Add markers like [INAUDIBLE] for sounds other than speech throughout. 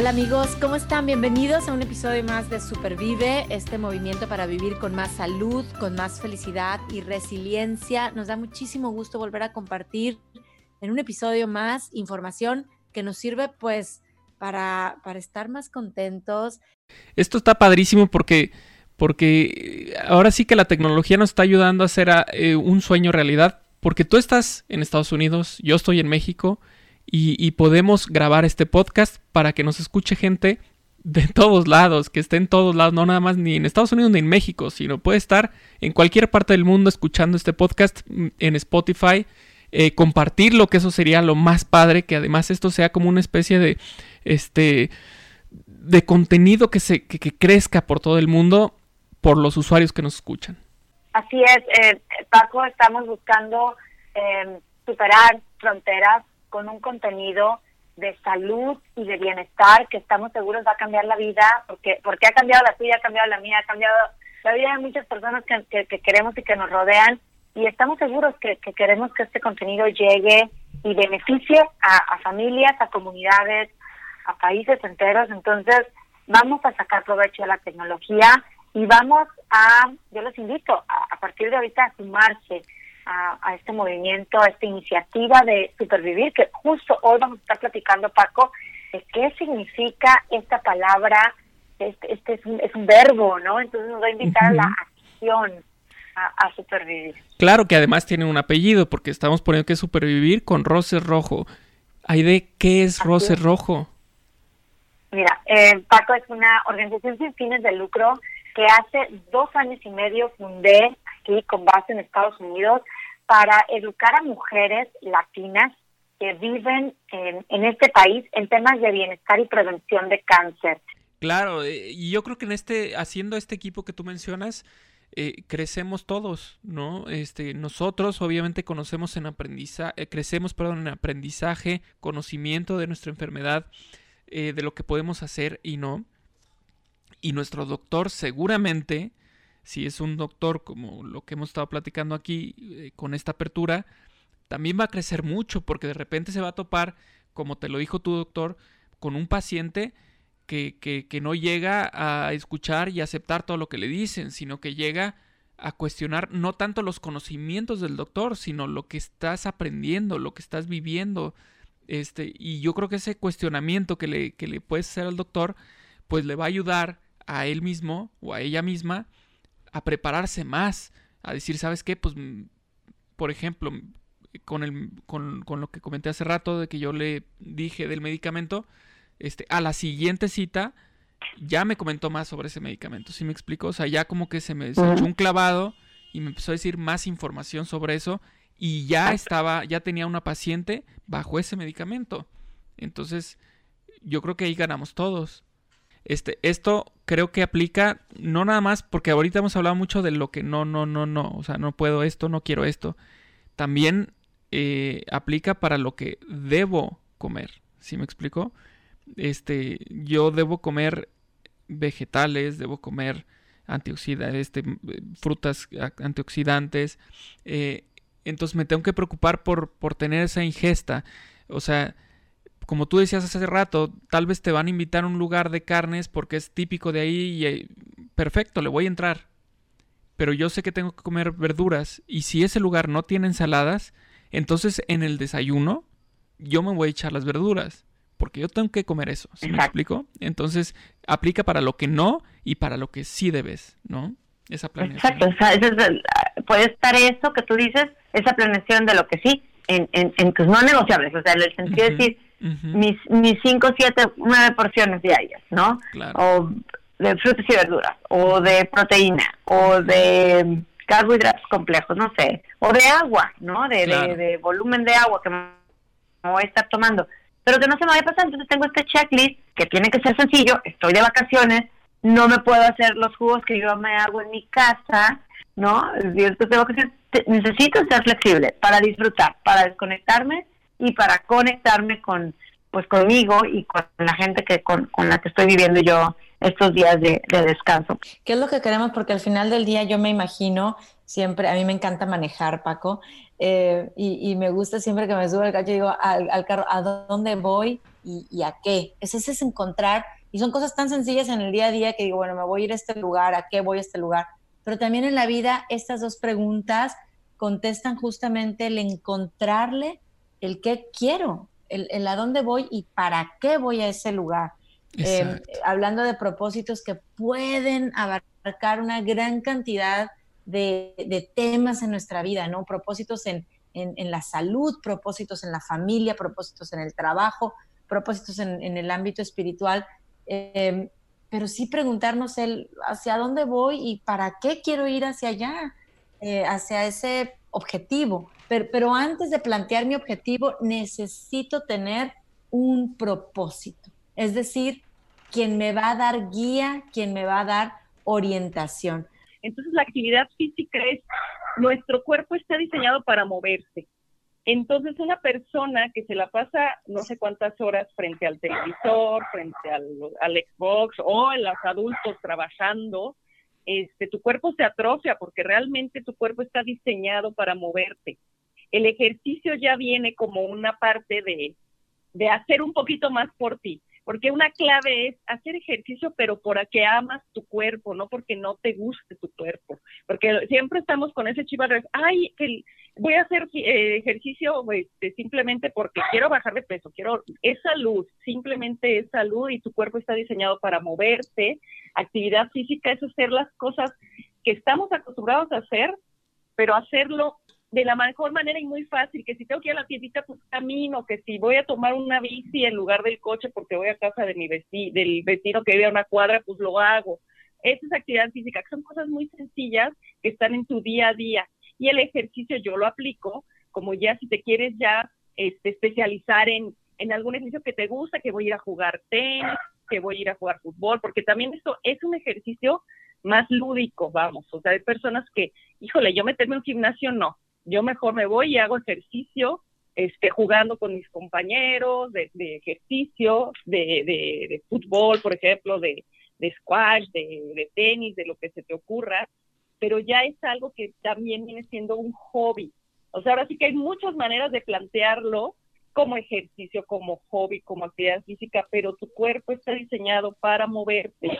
Hola amigos, ¿cómo están? Bienvenidos a un episodio más de Supervive, este movimiento para vivir con más salud, con más felicidad y resiliencia. Nos da muchísimo gusto volver a compartir en un episodio más información que nos sirve pues para, para estar más contentos. Esto está padrísimo porque, porque ahora sí que la tecnología nos está ayudando a hacer eh, un sueño realidad, porque tú estás en Estados Unidos, yo estoy en México y, podemos grabar este podcast para que nos escuche gente de [LAUGHS] todos lados, que esté en todos lados, no nada más ni en Estados Unidos ni en México, sino puede estar en cualquier parte del mundo escuchando este podcast mm, en Spotify, eh, compartirlo, que eso sería lo más padre, que además esto sea como una especie de, este, de contenido que, se, que, crezca por todo el mundo por los usuarios que nos escuchan. Así es, eh, Paco, estamos buscando eh, superar fronteras con un contenido de salud y de bienestar que estamos seguros va a cambiar la vida, porque porque ha cambiado la tuya, ha cambiado la mía, ha cambiado la vida de muchas personas que, que, queremos y que nos rodean, y estamos seguros que, que, queremos que este contenido llegue y beneficie a, familias, a comunidades, a países enteros. Entonces, vamos a sacar provecho de la tecnología y vamos a, yo los invito a, a partir de ahorita a sumarse a, este movimiento, a esta iniciativa de supervivir, que justo hoy vamos a estar platicando, Paco, de qué significa esta palabra, este, este es, un, es un verbo, ¿no? Entonces nos va a invitar a la acción. A, supervivir. Claro que además tiene un apellido, porque estamos poniendo que es supervivir con Roce Rojo. de ¿qué es Roce Rojo? Mira, eh, Paco es una organización sin fines de lucro que hace dos años y medio fundé aquí con base en Estados Unidos para educar a mujeres latinas que viven en, este país en temas de bienestar y prevención de cáncer. Claro, eh, y yo creo que en este, haciendo este equipo que tú mencionas, eh, crecemos todos, ¿no? Este, nosotros obviamente conocemos en aprendizaje, eh, crecemos, perdón, en aprendizaje, conocimiento de nuestra enfermedad, de lo que podemos hacer y no. Y nuestro doctor seguramente si es un doctor como lo que hemos estado platicando aquí eh, con esta apertura, también va a crecer mucho porque de repente se va a topar, como te lo dijo tu doctor, con un paciente que, que, no llega a escuchar y aceptar todo lo que le dicen, sino que llega a cuestionar no tanto los conocimientos del doctor, sino lo que estás aprendiendo, lo que estás viviendo. Este, y yo creo que ese cuestionamiento que le, que le puedes hacer al doctor, pues le va a ayudar a él mismo o a ella misma a prepararse más, a decir, ¿sabes qué? Pues, por ejemplo, con, el, con, con, lo que comenté hace rato de que yo le dije del medicamento, este, a la siguiente cita ya me comentó más sobre ese medicamento, ¿sí me explico? O sea, ya como que se me echó un clavado y me empezó a decir más información sobre eso y ya estaba, ya tenía una paciente bajo ese medicamento. Entonces, yo creo que ahí ganamos todos. Este, esto creo que aplica no nada más porque ahorita hemos hablado mucho de lo que no, no, no, no, o sea, no puedo esto, no quiero esto. También eh, aplica para lo que debo comer, ¿sí me explico? Este, yo debo comer vegetales, debo comer antioxidantes, este, frutas antioxidantes. Eh, entonces me tengo que preocupar por, por tener esa ingesta. O sea, como tú decías hace rato, tal vez te van a invitar a un lugar de carnes porque es típico de ahí y eh, perfecto, le voy a entrar. Pero yo sé que tengo que comer verduras y si ese lugar no tiene ensaladas, entonces en el desayuno yo me voy a echar las verduras porque yo tengo que comer eso, ¿sí me explico? Entonces aplica para lo que no y para lo que sí debes, ¿no? Esa planeación. Exacto, puede estar eso que tú dices, esa planeación de lo que sí, en, en, tus no negociables, o sea, en el sentido de decir, mis, mis cinco, siete, nueve porciones diarias, ¿no? O de frutas y verduras, o de proteína, o de carbohidratos complejos, no sé, o de agua, ¿no? De, de, volumen de agua que me voy a estar tomando. Pero que no se me vaya a pasar, entonces tengo este checklist que tiene que ser sencillo, estoy de vacaciones, no me puedo hacer los jugos que yo me hago en mi casa, ¿no? Entonces tengo que ser, necesito ser flexible para disfrutar, para desconectarme y para conectarme con pues conmigo y con la gente que con, la que estoy viviendo yo estos días de, descanso. ¿Qué es lo que queremos? Porque al final del día yo me imagino siempre, a mí me encanta manejar, Paco, eh, y, me gusta siempre que me subo al coche y digo al, carro, ¿a dónde voy? y, a qué. Ese es encontrar, y son cosas tan sencillas en el día a día que digo, bueno, me voy a ir a este lugar, ¿a qué voy a este lugar? Pero también en la vida estas dos preguntas contestan justamente el encontrarle el qué quiero, el, a dónde voy y para qué voy a ese lugar. Eh, hablando de propósitos que pueden abarcar una gran cantidad de, temas en nuestra vida, ¿no? Propósitos en, la salud, propósitos en la familia, propósitos en el trabajo, propósitos en, el ámbito espiritual. Em, pero sí preguntarnos el hacia dónde voy y para qué quiero ir hacia allá, eh, hacia ese objetivo. Pero, antes de plantear mi objetivo, necesito tener un propósito. Es decir, quien me va a dar guía, quien me va a dar orientación. Entonces la actividad física es, nuestro cuerpo está diseñado para moverse. Entonces una persona que se la pasa no sé cuántas horas frente al televisor, frente al, al Xbox o en los adultos trabajando, este, tu cuerpo se atrofia porque realmente tu cuerpo está diseñado para moverte. El ejercicio ya viene como una parte de, de hacer un poquito más por ti porque una clave es hacer ejercicio, pero porque amas tu cuerpo, no porque no te guste tu cuerpo, porque siempre estamos con ese chivo ay, que voy a hacer eh, ejercicio este, simplemente porque quiero bajar de peso, quiero, es salud, simplemente es salud y tu cuerpo está diseñado para moverse, actividad física es hacer las cosas que estamos acostumbrados a hacer, pero hacerlo de la mejor manera y muy fácil, que si tengo que ir a la tiendita, pues camino, que si voy a tomar una bici en lugar del coche porque voy a casa de mi vecino, del vecino que vive a una cuadra, pues lo hago. Esa es actividad física, que son cosas muy sencillas que están en tu día a día. Y el ejercicio yo lo aplico, como ya si te quieres ya este, especializar en, en algún ejercicio que te gusta, que voy a ir a jugar tenis, que voy a ir a jugar fútbol, porque también eso es un ejercicio más lúdico, vamos. O sea, hay personas que, híjole, yo meterme en un gimnasio no, yo mejor me voy y hago ejercicio, este, jugando con mis compañeros de, ejercicio, de, fútbol, por ejemplo, de, squash, de, tenis, de lo que se te ocurra, pero ya es algo que también viene siendo un hobby. O sea, ahora sí que hay muchas maneras de plantearlo como ejercicio, como hobby, como actividad física, pero tu cuerpo está diseñado para moverte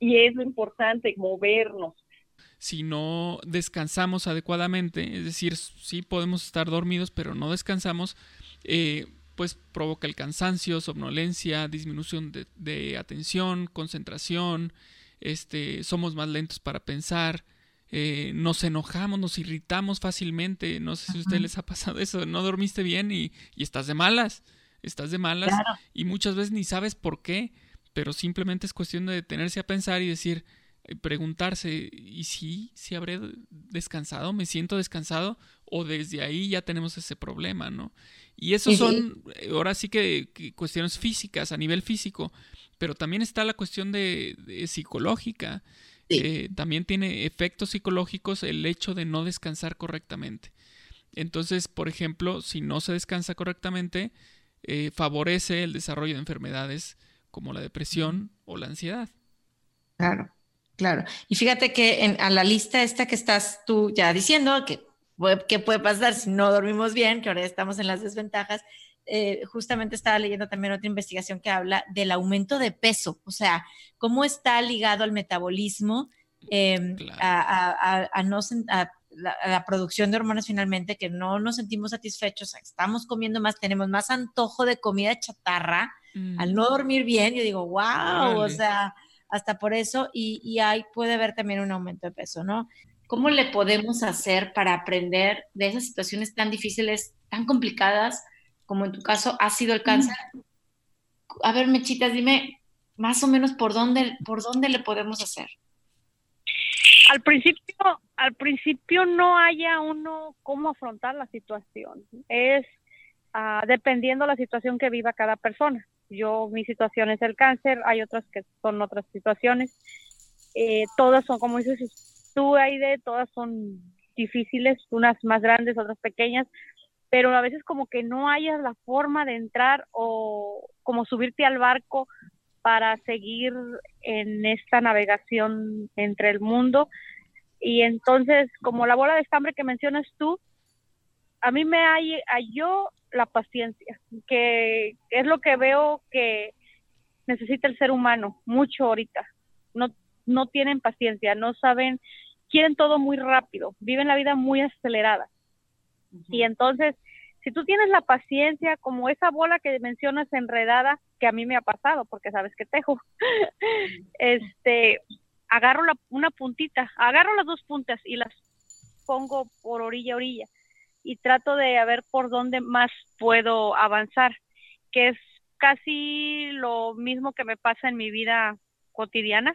y es lo importante, movernos si no descansamos adecuadamente, es decir, sí podemos estar dormidos, pero no descansamos, eh, pues provoca el cansancio, somnolencia, disminución de, atención, concentración, este, somos más lentos para pensar, eh, nos enojamos, nos irritamos fácilmente, no sé si a ustedes les ha pasado eso, no dormiste bien y, estás de malas, estás de malas y muchas veces ni sabes por qué, pero simplemente es cuestión de detenerse a pensar y decir, preguntarse, ¿y si, si habré descansado? ¿Me siento descansado? O desde ahí ya tenemos ese problema, ¿no? Y eso son, eh, ahora sí que, cuestiones físicas, a nivel físico, pero también está la cuestión de, psicológica. Eh, también tiene efectos psicológicos el hecho de no descansar correctamente. Entonces, por ejemplo, si no se descansa correctamente, favorece el desarrollo de enfermedades como la depresión o la ansiedad. Claro. Claro. Y fíjate que en, a la lista esta que estás tú ya diciendo, que qué puede pasar si no dormimos bien, que ahora estamos en las desventajas, eh, justamente estaba leyendo también otra investigación que habla del aumento de peso, o sea, cómo está ligado al metabolismo, em, a, no, la, producción de hormonas finalmente, que no nos sentimos satisfechos, estamos comiendo más, tenemos más antojo de comida chatarra, al no dormir bien, yo digo, wow, o sea hasta por eso, y, y ahí puede haber también un aumento de peso, ¿no? ¿Cómo le podemos hacer para aprender de esas situaciones tan difíciles, tan complicadas, como en tu caso ha sido el cáncer? A ver, Mechitas, dime más o menos por dónde, por dónde le podemos hacer. Al principio, al principio no haya uno cómo afrontar la situación. Es uh, dependiendo la situación que viva cada persona. Yo, mi situación es el cáncer, hay otras que son otras situaciones. Eh, todas son, como dices tú, Aide, todas son difíciles, unas más grandes, otras pequeñas, pero a veces como que no hayas la forma de entrar o como subirte al barco para seguir en esta navegación entre el mundo. Y entonces, como la bola de estambre que mencionas tú, a mí me hay, yo la paciencia, que es lo que veo que necesita el ser humano mucho ahorita. No, no tienen paciencia, no saben, quieren todo muy rápido, viven la vida muy acelerada. Y entonces, si tú tienes la paciencia, como esa bola que mencionas enredada, que a mí me ha pasado, porque sabes que tejo, [LAUGHS] este, agarro la, una puntita, agarro las dos puntas y las pongo por orilla a orilla y trato de ver por dónde más puedo avanzar, que es casi lo mismo que me pasa en mi vida cotidiana,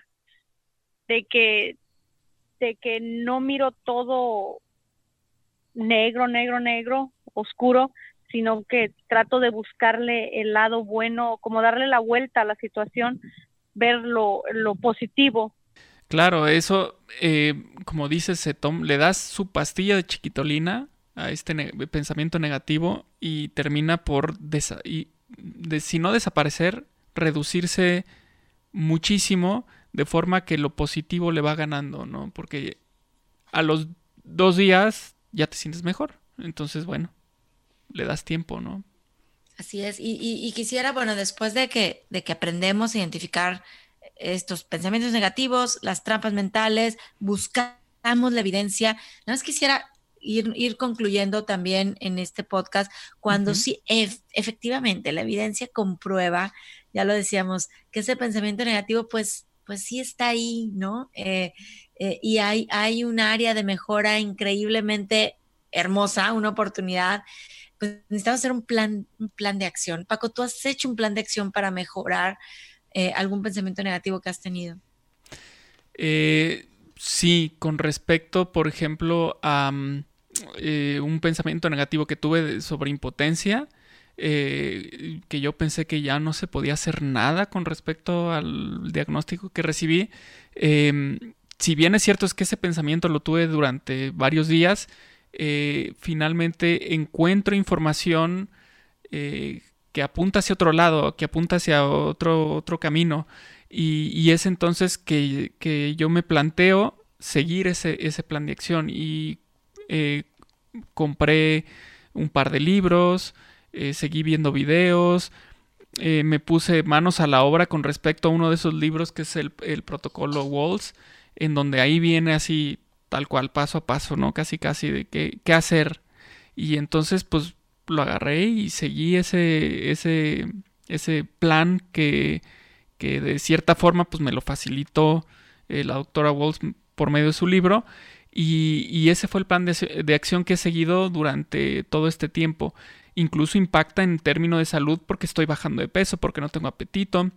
de que, de que no miro todo negro, negro, negro, oscuro, sino que trato de buscarle el lado bueno, como darle la vuelta a la situación, ver lo, positivo. Claro, eso, eh, como dices, se le das su pastilla de chiquitolina a este pensamiento negativo y termina por, y de, si no desaparecer, reducirse muchísimo de forma que lo positivo le va ganando, ¿no? Porque a los dos días ya te sientes mejor. Entonces, bueno, le das tiempo, ¿no? Así es. Y, quisiera, bueno, después de que, de que aprendemos a identificar estos pensamientos negativos, las trampas mentales, buscamos la evidencia. Nada más quisiera ir, ir concluyendo también en este podcast cuando sí, efectivamente, la evidencia comprueba, ya lo decíamos, que ese pensamiento negativo, pues, pues sí está ahí, ¿no? Eh, eh, y hay, hay un área de mejora increíblemente hermosa, una oportunidad. Pues necesitamos hacer un plan, un plan de acción. Paco, tú has hecho un plan de acción para mejorar eh, algún pensamiento negativo que has tenido. Eh, sí, con respecto, por ejemplo, a mm, eh, un pensamiento negativo que tuve sobre impotencia, que yo pensé que ya no se podía hacer nada con respecto al diagnóstico que recibí. Em, si bien es cierto es que ese pensamiento lo tuve durante varios días, finalmente encuentro información que apunta hacia otro lado, que apunta hacia otro, otro camino. Y, es entonces que, yo me planteo seguir ese, ese plan de acción. Y eh, compré un par de libros, eh, seguí viendo videos, eh, me puse manos a la obra con respecto a uno de esos libros que es el, el protocolo Walls, en donde ahí viene así tal cual, paso a paso, ¿no? Casi, casi de qué, qué hacer. Y entonces, pues lo agarré y seguí ese, ese, ese plan que, que de cierta forma pues me lo facilitó eh, la doctora Walls por medio de su libro y, ese fue el plan de, de, acción que he seguido durante todo este tiempo. Incluso impacta en términos de salud porque estoy bajando de peso, porque no tengo apetito.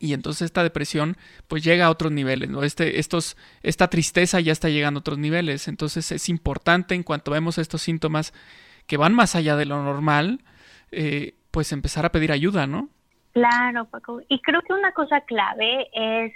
Y entonces esta depresión pues llega a otros niveles, ¿no? Este, estos, esta tristeza ya está llegando a otros niveles. Entonces es importante en cuanto vemos estos síntomas que van más allá de lo normal, eh, pues empezar a pedir ayuda, ¿no? Claro, Paco. Y creo que una cosa clave es,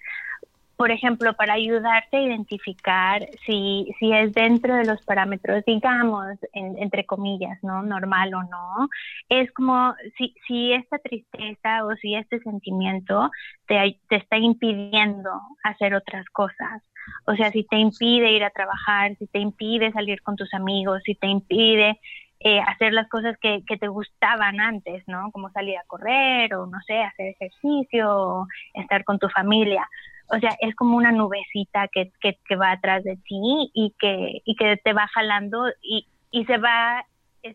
por ejemplo, para ayudarte a identificar si, si es dentro de los parámetros, digamos, entre comillas, ¿no? Normal o no, es como si, si esta tristeza o si este sentimiento te, te está impidiendo hacer otras cosas. O sea, si te impide ir a trabajar, si te impide salir con tus amigos, si te impide eh, hacer las cosas que, que, te gustaban antes, ¿no? Como salir a correr o, no sé, hacer ejercicio, o estar con tu familia. O sea, es como una nubecita que, que, que va atrás de ti y que, y que te va jalando y, y se va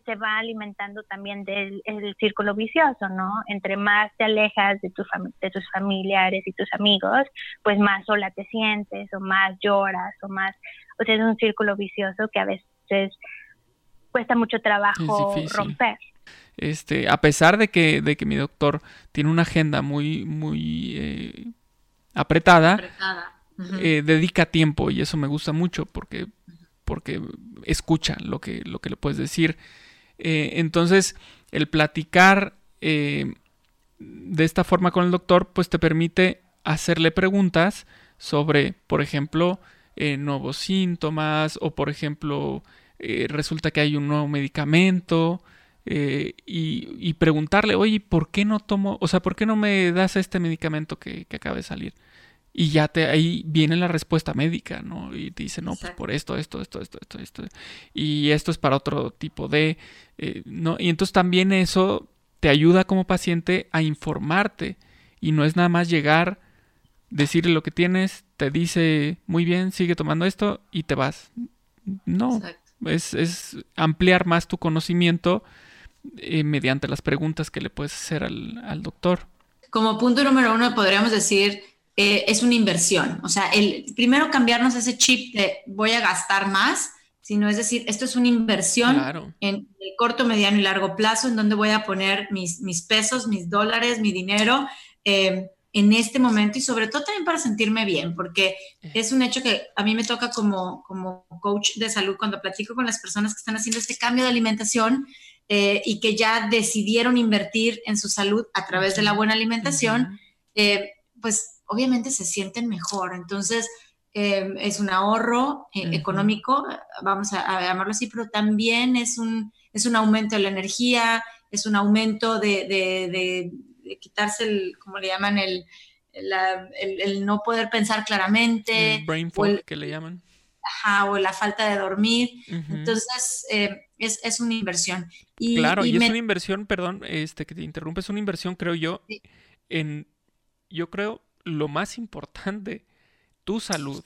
se va alimentando también del el círculo vicioso, ¿no? Entre más te alejas de, tu de tus familiares y tus amigos, pues más sola te sientes o más lloras o más, o sea, es un círculo vicioso que a veces cuesta mucho trabajo romper. Este, a pesar de que, de que mi doctor tiene una agenda muy, muy eh, apretada, eh, dedica tiempo y eso me gusta mucho porque, porque escucha lo que, lo que le puedes decir. Eh, entonces, el platicar de esta forma con el doctor, pues te permite hacerle preguntas sobre, por ejemplo, nuevos síntomas o, por ejemplo, eh, resulta que hay un nuevo medicamento eh, y, preguntarle, oye, ¿por qué no tomo, o sea, ¿por qué no me das este medicamento que, acaba de salir? y ya te ahí viene la respuesta médica, ¿no? Y te dice, no, pues por esto, esto, esto, esto, esto, esto, y esto es para otro tipo de, eh, ¿no? Y entonces también eso te ayuda como paciente a informarte y no es nada más llegar, decirle lo que tienes, te dice, muy bien, sigue tomando esto y te vas. No, es, es, ampliar más tu conocimiento eh, mediante las preguntas que le puedes hacer al, al doctor. Como punto número uno, podríamos decir eh, es una inversión. O sea, el primero cambiarnos ese chip de voy a gastar más, sino es decir, esto es una inversión en el corto, mediano y largo plazo, en donde voy a poner mis, mis pesos, mis dólares, mi dinero eh, en este momento y sobre todo también para sentirme bien, porque es un hecho que a mí me toca como, como coach de salud cuando platico con las personas que están haciendo este cambio de alimentación. Eh, y que ya decidieron invertir en su salud a través de la buena alimentación, pues obviamente se sienten mejor. Entonces, em, es un ahorro eh, económico, vamos a, llamarlo así, pero también es un, es un aumento de la energía, es un aumento de, quitarse el, como le llaman, el, el, no poder pensar claramente. El brain fog que le llaman. Ajá, o la falta de dormir. Entonces, em, es, es, una inversión. Y, claro, y, es una inversión, perdón, este que te interrumpe, es una inversión, creo yo, en, yo creo, lo más importante, tu salud,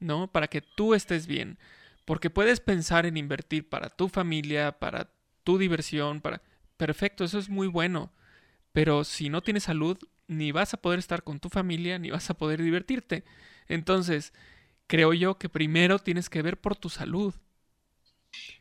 ¿no? Para que tú estés bien. Porque puedes pensar en invertir para tu familia, para tu diversión, para... Perfecto, eso es muy bueno. Pero si no tienes salud, ni vas a poder estar con tu familia, ni vas a poder divertirte. Entonces, creo yo que primero tienes que ver por tu salud.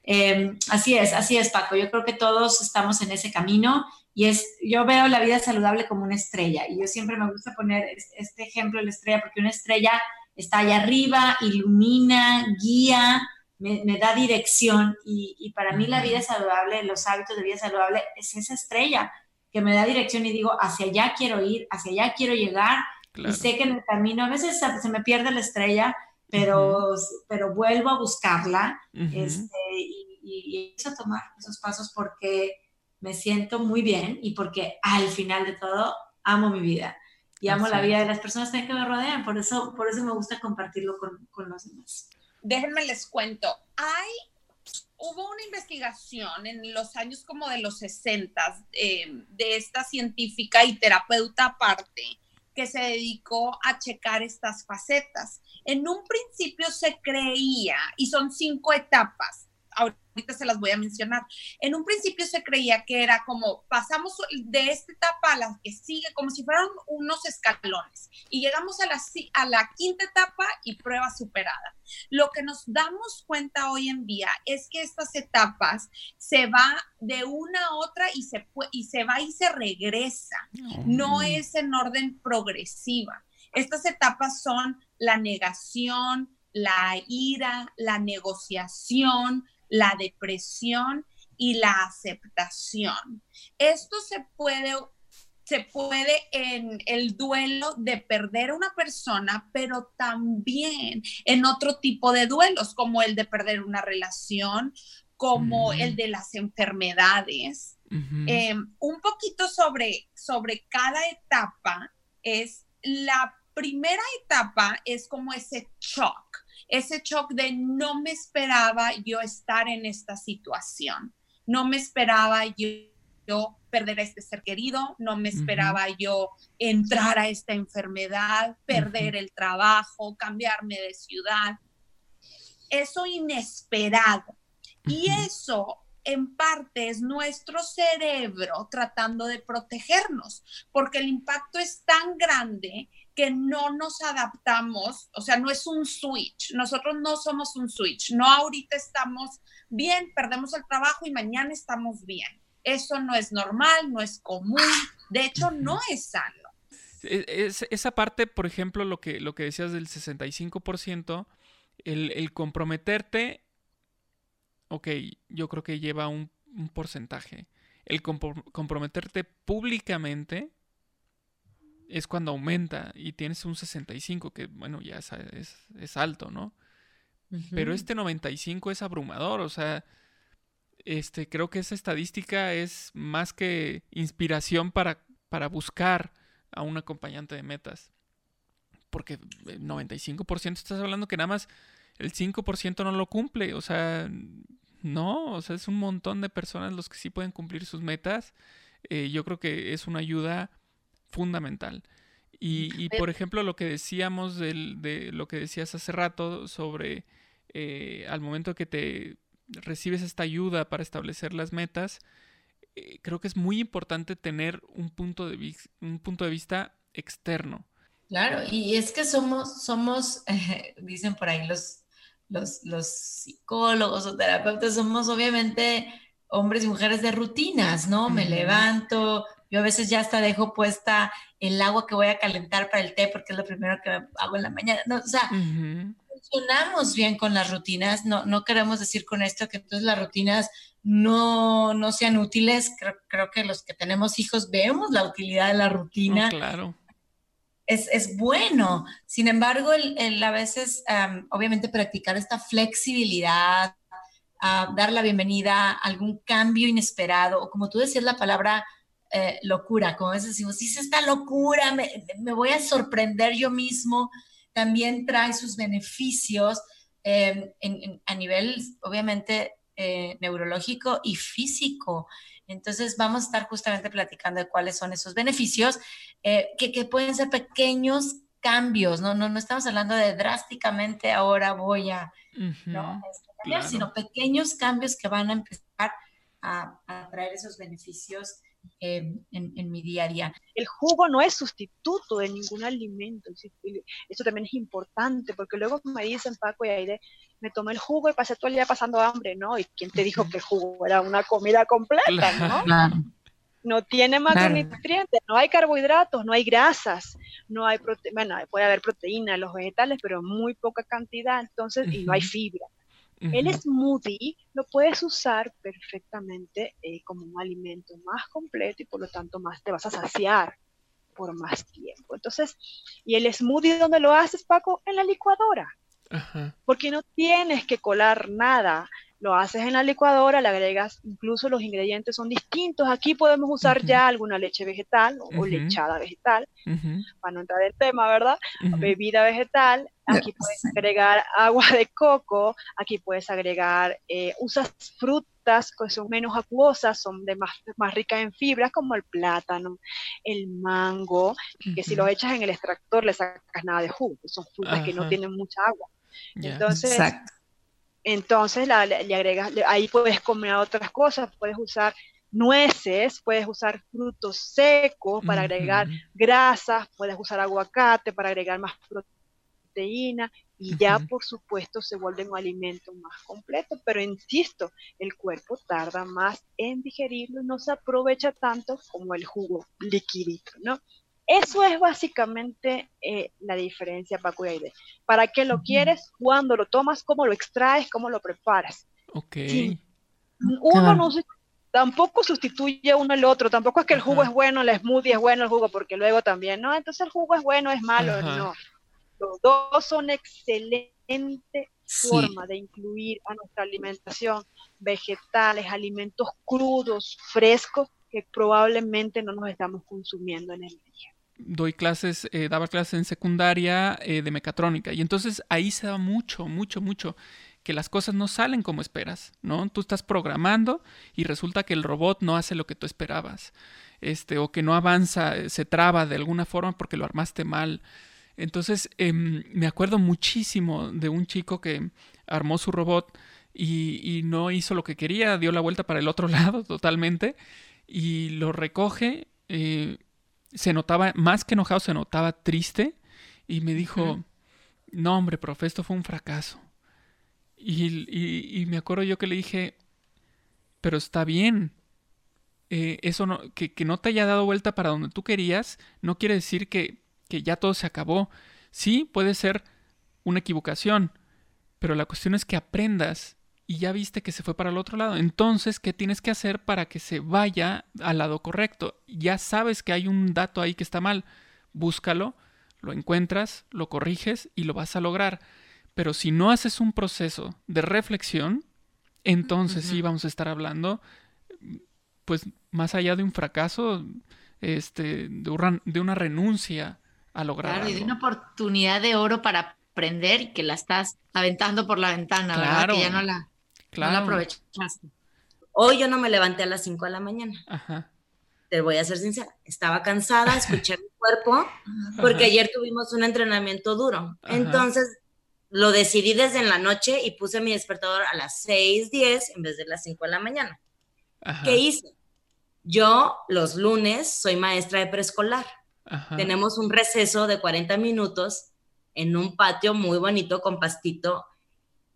Em, así es, así es, Paco. Yo creo que todos estamos en ese camino y es, yo veo la vida saludable como una estrella y yo siempre me gusta poner este ejemplo de la estrella porque una estrella está allá arriba, ilumina, guía, me, da dirección y, para mí la vida saludable, los hábitos de vida saludable es esa estrella que me da dirección y digo, hacia allá quiero ir, hacia allá quiero llegar y sé que en el camino a veces se, me pierde la estrella, pero, pero vuelvo a buscarla este, y, y, y, a tomar esos pasos porque me siento muy bien y porque al final de todo amo mi vida y amo la vida de las personas que me rodean. Por eso, por eso me gusta compartirlo con, con los demás. Déjenme les cuento. Hay, hubo una investigación en los años como de los 60 eh, de esta científica y terapeuta aparte que se dedicó a checar estas facetas. En un principio se creía, y son cinco etapas, ahorita se las voy a mencionar. En un principio se creía que era como pasamos de esta etapa a la que sigue, como si fueran unos escalones, y llegamos a la, a la quinta etapa y prueba superada. Lo que nos damos cuenta hoy en día es que estas etapas se va de una a otra y se, y se va y se regresa. No es en orden progresiva. Estas etapas son la negación, la ira, la negociación, la depresión y la aceptación. Esto se puede se puede en el duelo de perder a una persona, pero también en otro tipo de duelos, como el de perder una relación, como el de las enfermedades. Em, un poquito sobre, sobre cada etapa es la primera etapa es como ese shock, ese shock de no me esperaba yo estar en esta situación, no me esperaba yo, perder a este ser querido, no me esperaba yo entrar a esta enfermedad, perder el trabajo, cambiarme de ciudad. Eso inesperado. Y eso en parte es nuestro cerebro tratando de protegernos, porque el impacto es tan grande que no nos adaptamos, o sea, no es un switch, nosotros no somos un switch, no ahorita estamos bien, perdemos el trabajo y mañana estamos bien. Eso no es normal, no es común, de hecho no es sano. E, esa parte, por ejemplo, lo que, lo que decías del 65%, el, el comprometerte, ok, yo creo que lleva un, porcentaje. El comprometerte públicamente, es cuando aumenta y tienes un 65, que bueno, ya es, es, alto, ¿no? Pero este 95 es abrumador, o sea, este, creo que esa estadística es más que inspiración para, para buscar a un acompañante de metas. porque el 95% estás hablando que nada más el 5% no lo cumple, o sea, no, o sea, es un montón de personas los que sí pueden cumplir sus metas. Eh, yo creo que es una ayuda fundamental. Y, por ejemplo, lo que decíamos del, de lo que decías hace rato sobre eh, al momento que te recibes esta ayuda para establecer las metas, eh, creo que es muy importante tener un punto de, un punto de vista externo. Claro, y es que somos, somos, [LAUGHS] dicen por ahí los, los, los psicólogos o terapeutas, somos obviamente hombres y mujeres de rutinas, ¿no? Me levanto, yo a veces ya hasta dejo puesta el agua que voy a calentar para el té porque es lo primero que hago en la mañana. No, o sea, funcionamos bien con las rutinas. No, no queremos decir con esto que entonces las rutinas no, no sean útiles. Creo, creo, que los que tenemos hijos vemos la utilidad de la rutina. claro. Es, es, bueno. Sin embargo, el, a veces, obviamente, practicar esta flexibilidad, dar la bienvenida a algún cambio inesperado, o como tú decías la palabra eh, locura, como a veces decimos, si es esta locura, me, me, voy a sorprender yo mismo, también trae sus beneficios em, en, a nivel, obviamente, eh, neurológico y físico. Entonces vamos a estar justamente platicando de cuáles son esos beneficios, eh, que, que, pueden ser pequeños cambios, ¿no? No, no estamos hablando de drásticamente ahora voy a, ¿no? Este, cambiar, sino pequeños cambios que van a empezar a, a traer esos beneficios en, en, mi día a día. El jugo no es sustituto de ningún alimento. Eso también es importante, porque luego me dicen, Paco y Aide, me tomé el jugo y pasé todo el día pasando hambre, ¿no? ¿Y quién te dijo que el jugo era una comida completa, no? No tiene macronutrientes, no hay carbohidratos, no hay grasas, no hay proteína, bueno, puede haber proteína en los vegetales, pero muy poca cantidad, entonces, y no hay fibra. El smoothie lo puedes usar perfectamente eh, como un alimento más completo y por lo tanto más te vas a saciar por más tiempo. Entonces, ¿y el smoothie dónde lo haces, Paco? En la licuadora. Porque no tienes que colar nada lo haces en la licuadora, le agregas, incluso los ingredientes son distintos. Aquí podemos usar ya alguna leche vegetal o, lechada vegetal, para no entrar en tema, ¿verdad? Bebida vegetal, aquí puedes agregar agua de coco, aquí puedes agregar, eh, usas frutas que son menos acuosas, son de más, más ricas en fibras, como el plátano, el mango, que si lo echas en el extractor le sacas nada de jugo, son frutas que no tienen mucha agua. Entonces, Exacto entonces le, agregas, ahí puedes comer otras cosas, puedes usar nueces, puedes usar frutos secos para agregar grasas, puedes usar aguacate para agregar más proteína y ya por supuesto se vuelve un alimento más completo, pero insisto, el cuerpo tarda más en digerirlo y no se aprovecha tanto como el jugo liquidito, ¿no? Eso es básicamente eh, la diferencia, Paco y Aide. ¿Para qué lo quieres? ¿Cuándo lo tomas? ¿Cómo lo extraes? ¿Cómo lo preparas? Ok. Uno no tampoco sustituye uno al otro. Tampoco es que el jugo es bueno, el smoothie es bueno, el jugo, porque luego también, no, entonces el jugo es bueno, es malo, no. Los dos son excelentes formas de incluir a nuestra alimentación vegetales, alimentos crudos, frescos, que probablemente no nos estamos consumiendo en el día doy clases, eh, daba clases en secundaria eh, de mecatrónica y entonces ahí se da mucho, mucho, mucho que las cosas no salen como esperas, ¿no? Tú estás programando y resulta que el robot no hace lo que tú esperabas, este, o que no avanza, eh, se traba de alguna forma porque lo armaste mal. Entonces, em, me acuerdo muchísimo de un chico que armó su robot y, y no hizo lo que quería, dio la vuelta para el otro [LAUGHS] lado totalmente y lo recoge se notaba, más que enojado, se notaba triste y me dijo, no hombre, profe, esto fue un fracaso. Y, y, me acuerdo yo que le dije, pero está bien, eh, eso no, que, que, no te haya dado vuelta para donde tú querías, no quiere decir que, que ya todo se acabó. Sí, puede ser una equivocación, pero la cuestión es que aprendas y ya viste que se fue para el otro lado. Entonces, ¿qué tienes que hacer para que se vaya al lado correcto? Ya sabes que hay un dato ahí que está mal. Búscalo, lo encuentras, lo corriges y lo vas a lograr. Pero si no haces un proceso de reflexión, entonces sí vamos a estar hablando, pues más allá de un fracaso, este, de, una, renuncia a lograr. Claro, y de una oportunidad de oro para aprender y que la estás aventando por la ventana, ¿verdad? Que ya no la, no la aprovechaste. Hoy yo no me levanté a las 5 de la mañana. Ajá. Te voy a ser sincera, estaba cansada, escuché [LAUGHS] mi cuerpo, porque ayer tuvimos un entrenamiento duro. Entonces lo decidí desde en la noche y puse mi despertador a las 6:10 en vez de las 5 de la mañana. ¿Qué hice? Yo los lunes soy maestra de preescolar. Tenemos un receso de 40 minutos en un patio muy bonito con pastito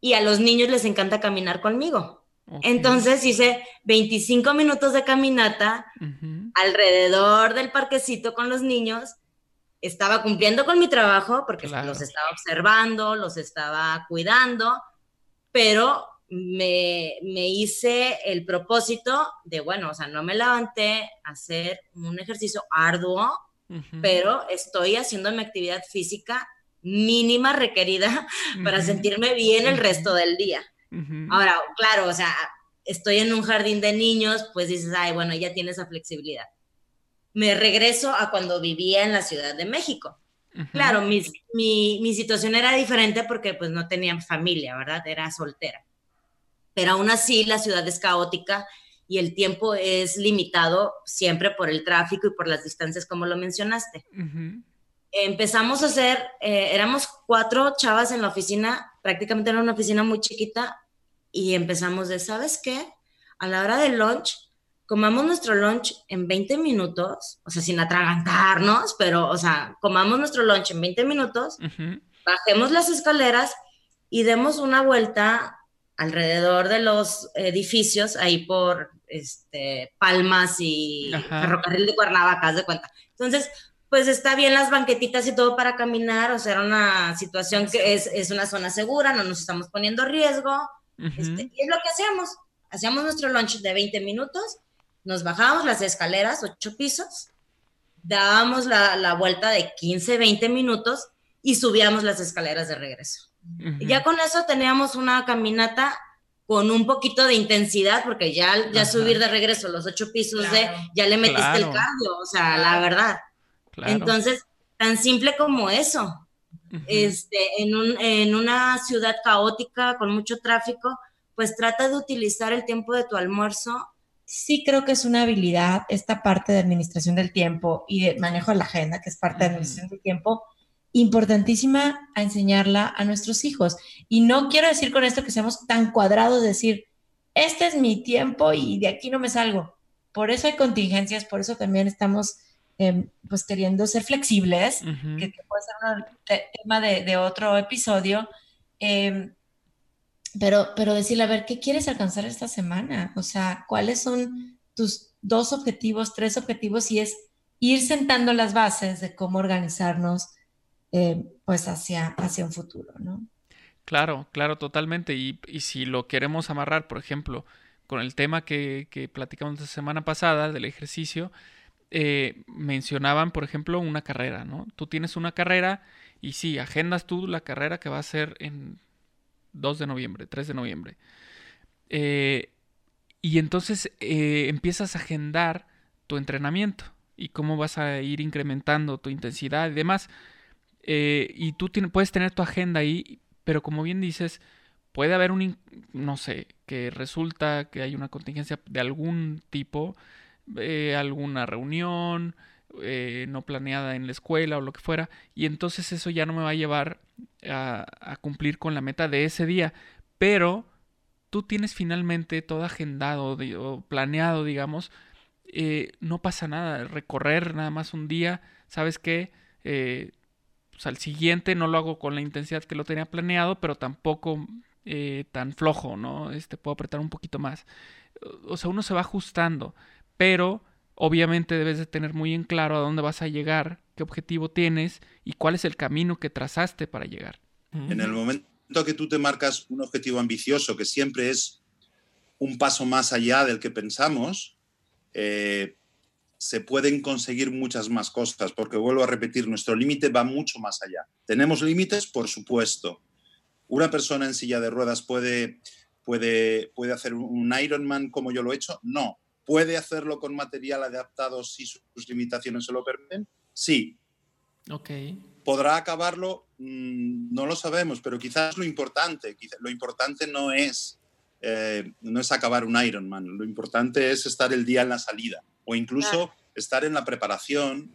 y a los niños les encanta caminar conmigo. Entonces hice 25 minutos de caminata alrededor del parquecito con los niños. Estaba cumpliendo con mi trabajo porque los estaba observando, los estaba cuidando, pero me, hice el propósito de, bueno, o sea, no me levanté a hacer un ejercicio arduo, pero estoy haciendo mi actividad física mínima requerida [LAUGHS] para sentirme bien el resto del día. Ahora, claro, o sea, estoy en un jardín de niños, pues dices, ay, bueno, ya tiene esa flexibilidad. Me regreso a cuando vivía en la Ciudad de México. Claro, mi, mi, situación era diferente porque pues no tenía familia, ¿verdad? Era soltera. Pero aún así la ciudad es caótica y el tiempo es limitado siempre por el tráfico y por las distancias, como lo mencionaste empezamos a hacer, eh, éramos cuatro chavas en la oficina, prácticamente era una oficina muy chiquita, y empezamos de, ¿sabes qué? A la hora del lunch, comamos nuestro lunch en 20 minutos, o sea, sin atragantarnos, pero, o sea, comamos nuestro lunch en 20 minutos, bajemos las escaleras y demos una vuelta alrededor de los edificios, ahí por este, Palmas y Ferrocarril de Cuernavaca, de cuenta. Entonces, pues está bien las banquetitas y todo para caminar, o sea, era una situación que es, una zona segura, no nos estamos poniendo riesgo, este, y es lo que hacíamos, hacíamos nuestro lunch de 20 minutos, nos bajábamos las escaleras, ocho pisos, dábamos la, vuelta de 15, 20 minutos y subíamos las escaleras de regreso. Y ya con eso teníamos una caminata con un poquito de intensidad, porque ya, ya subir de regreso los ocho pisos de, ya le metiste el cardio, o sea, la verdad. Entonces, tan simple como eso. este, en, un, en una ciudad caótica, con mucho tráfico, pues trata de utilizar el tiempo de tu almuerzo. Sí creo que es una habilidad esta parte de administración del tiempo y de manejo de la agenda, que es parte de administración del tiempo, importantísima a enseñarla a nuestros hijos. Y no quiero decir con esto que seamos tan cuadrados, decir, este es mi tiempo y de aquí no me salgo. Por eso hay contingencias, por eso también estamos Em, pues queriendo ser flexibles, que, puede ser un tema de, otro episodio, em, pero, pero decirle, a ver, ¿qué quieres alcanzar esta semana? O sea, ¿cuáles son tus dos objetivos, tres objetivos? Y es ir sentando las bases de cómo organizarnos em, pues hacia, hacia un futuro, ¿no? Claro, claro, totalmente. Y, si lo queremos amarrar, por ejemplo, con el tema que, que platicamos la semana pasada del ejercicio, eh, mencionaban, por ejemplo, una carrera, ¿no? Tú tienes una carrera y sí, agendas tú la carrera que va a ser en 2 de noviembre, 3 de noviembre. Eh, y entonces eh, empiezas a agendar tu entrenamiento y cómo vas a ir incrementando tu intensidad y demás. y tú puedes tener tu agenda ahí, pero como bien dices, puede haber un, no sé, que resulta que hay una contingencia de algún tipo eh, alguna reunión eh, no planeada en la escuela o lo que fuera, y entonces eso ya no me va a llevar a, cumplir con la meta de ese día, pero tú tienes finalmente todo agendado o planeado, digamos, eh, no pasa nada, recorrer nada más un día, ¿sabes qué? pues al siguiente no lo hago con la intensidad que lo tenía planeado, pero tampoco tan flojo, ¿no? Este, puedo apretar un poquito más. O sea, uno se va ajustando pero obviamente debes de tener muy en claro a dónde vas a llegar, qué objetivo tienes y cuál es el camino que trazaste para llegar. En el momento que tú te marcas un objetivo ambicioso, que siempre es un paso más allá del que pensamos, eh, se pueden conseguir muchas más cosas, porque vuelvo a repetir, nuestro límite va mucho más allá. ¿Tenemos límites? Por supuesto. ¿Una persona en silla de ruedas puede, puede, puede hacer un Ironman como yo lo he hecho? No, ¿Puede hacerlo con material adaptado si sus limitaciones se lo permiten? Sí. Ok. ¿Podrá acabarlo? Mm, no lo sabemos, pero quizás lo importante, lo importante no es, eh, no es acabar un Ironman, lo importante es estar el día en la salida o incluso estar en la preparación,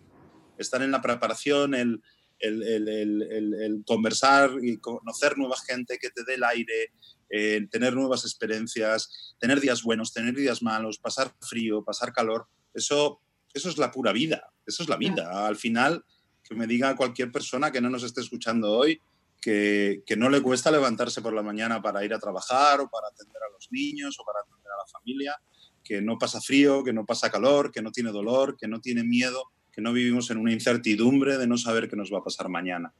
estar en la preparación, el, el, conversar y conocer nueva gente que te dé el aire, eh, tener nuevas experiencias, tener días buenos, tener días malos, pasar frío, pasar calor, eso, eso es la pura vida, eso es la vida. Al final, que me diga cualquier persona que no nos esté escuchando hoy, que, que, no le cuesta levantarse por la mañana para ir a trabajar o para atender a los niños o para atender a la familia, que no pasa frío, que no pasa calor, que no tiene dolor, que no tiene miedo que no vivimos en una incertidumbre de no saber qué nos va a pasar mañana.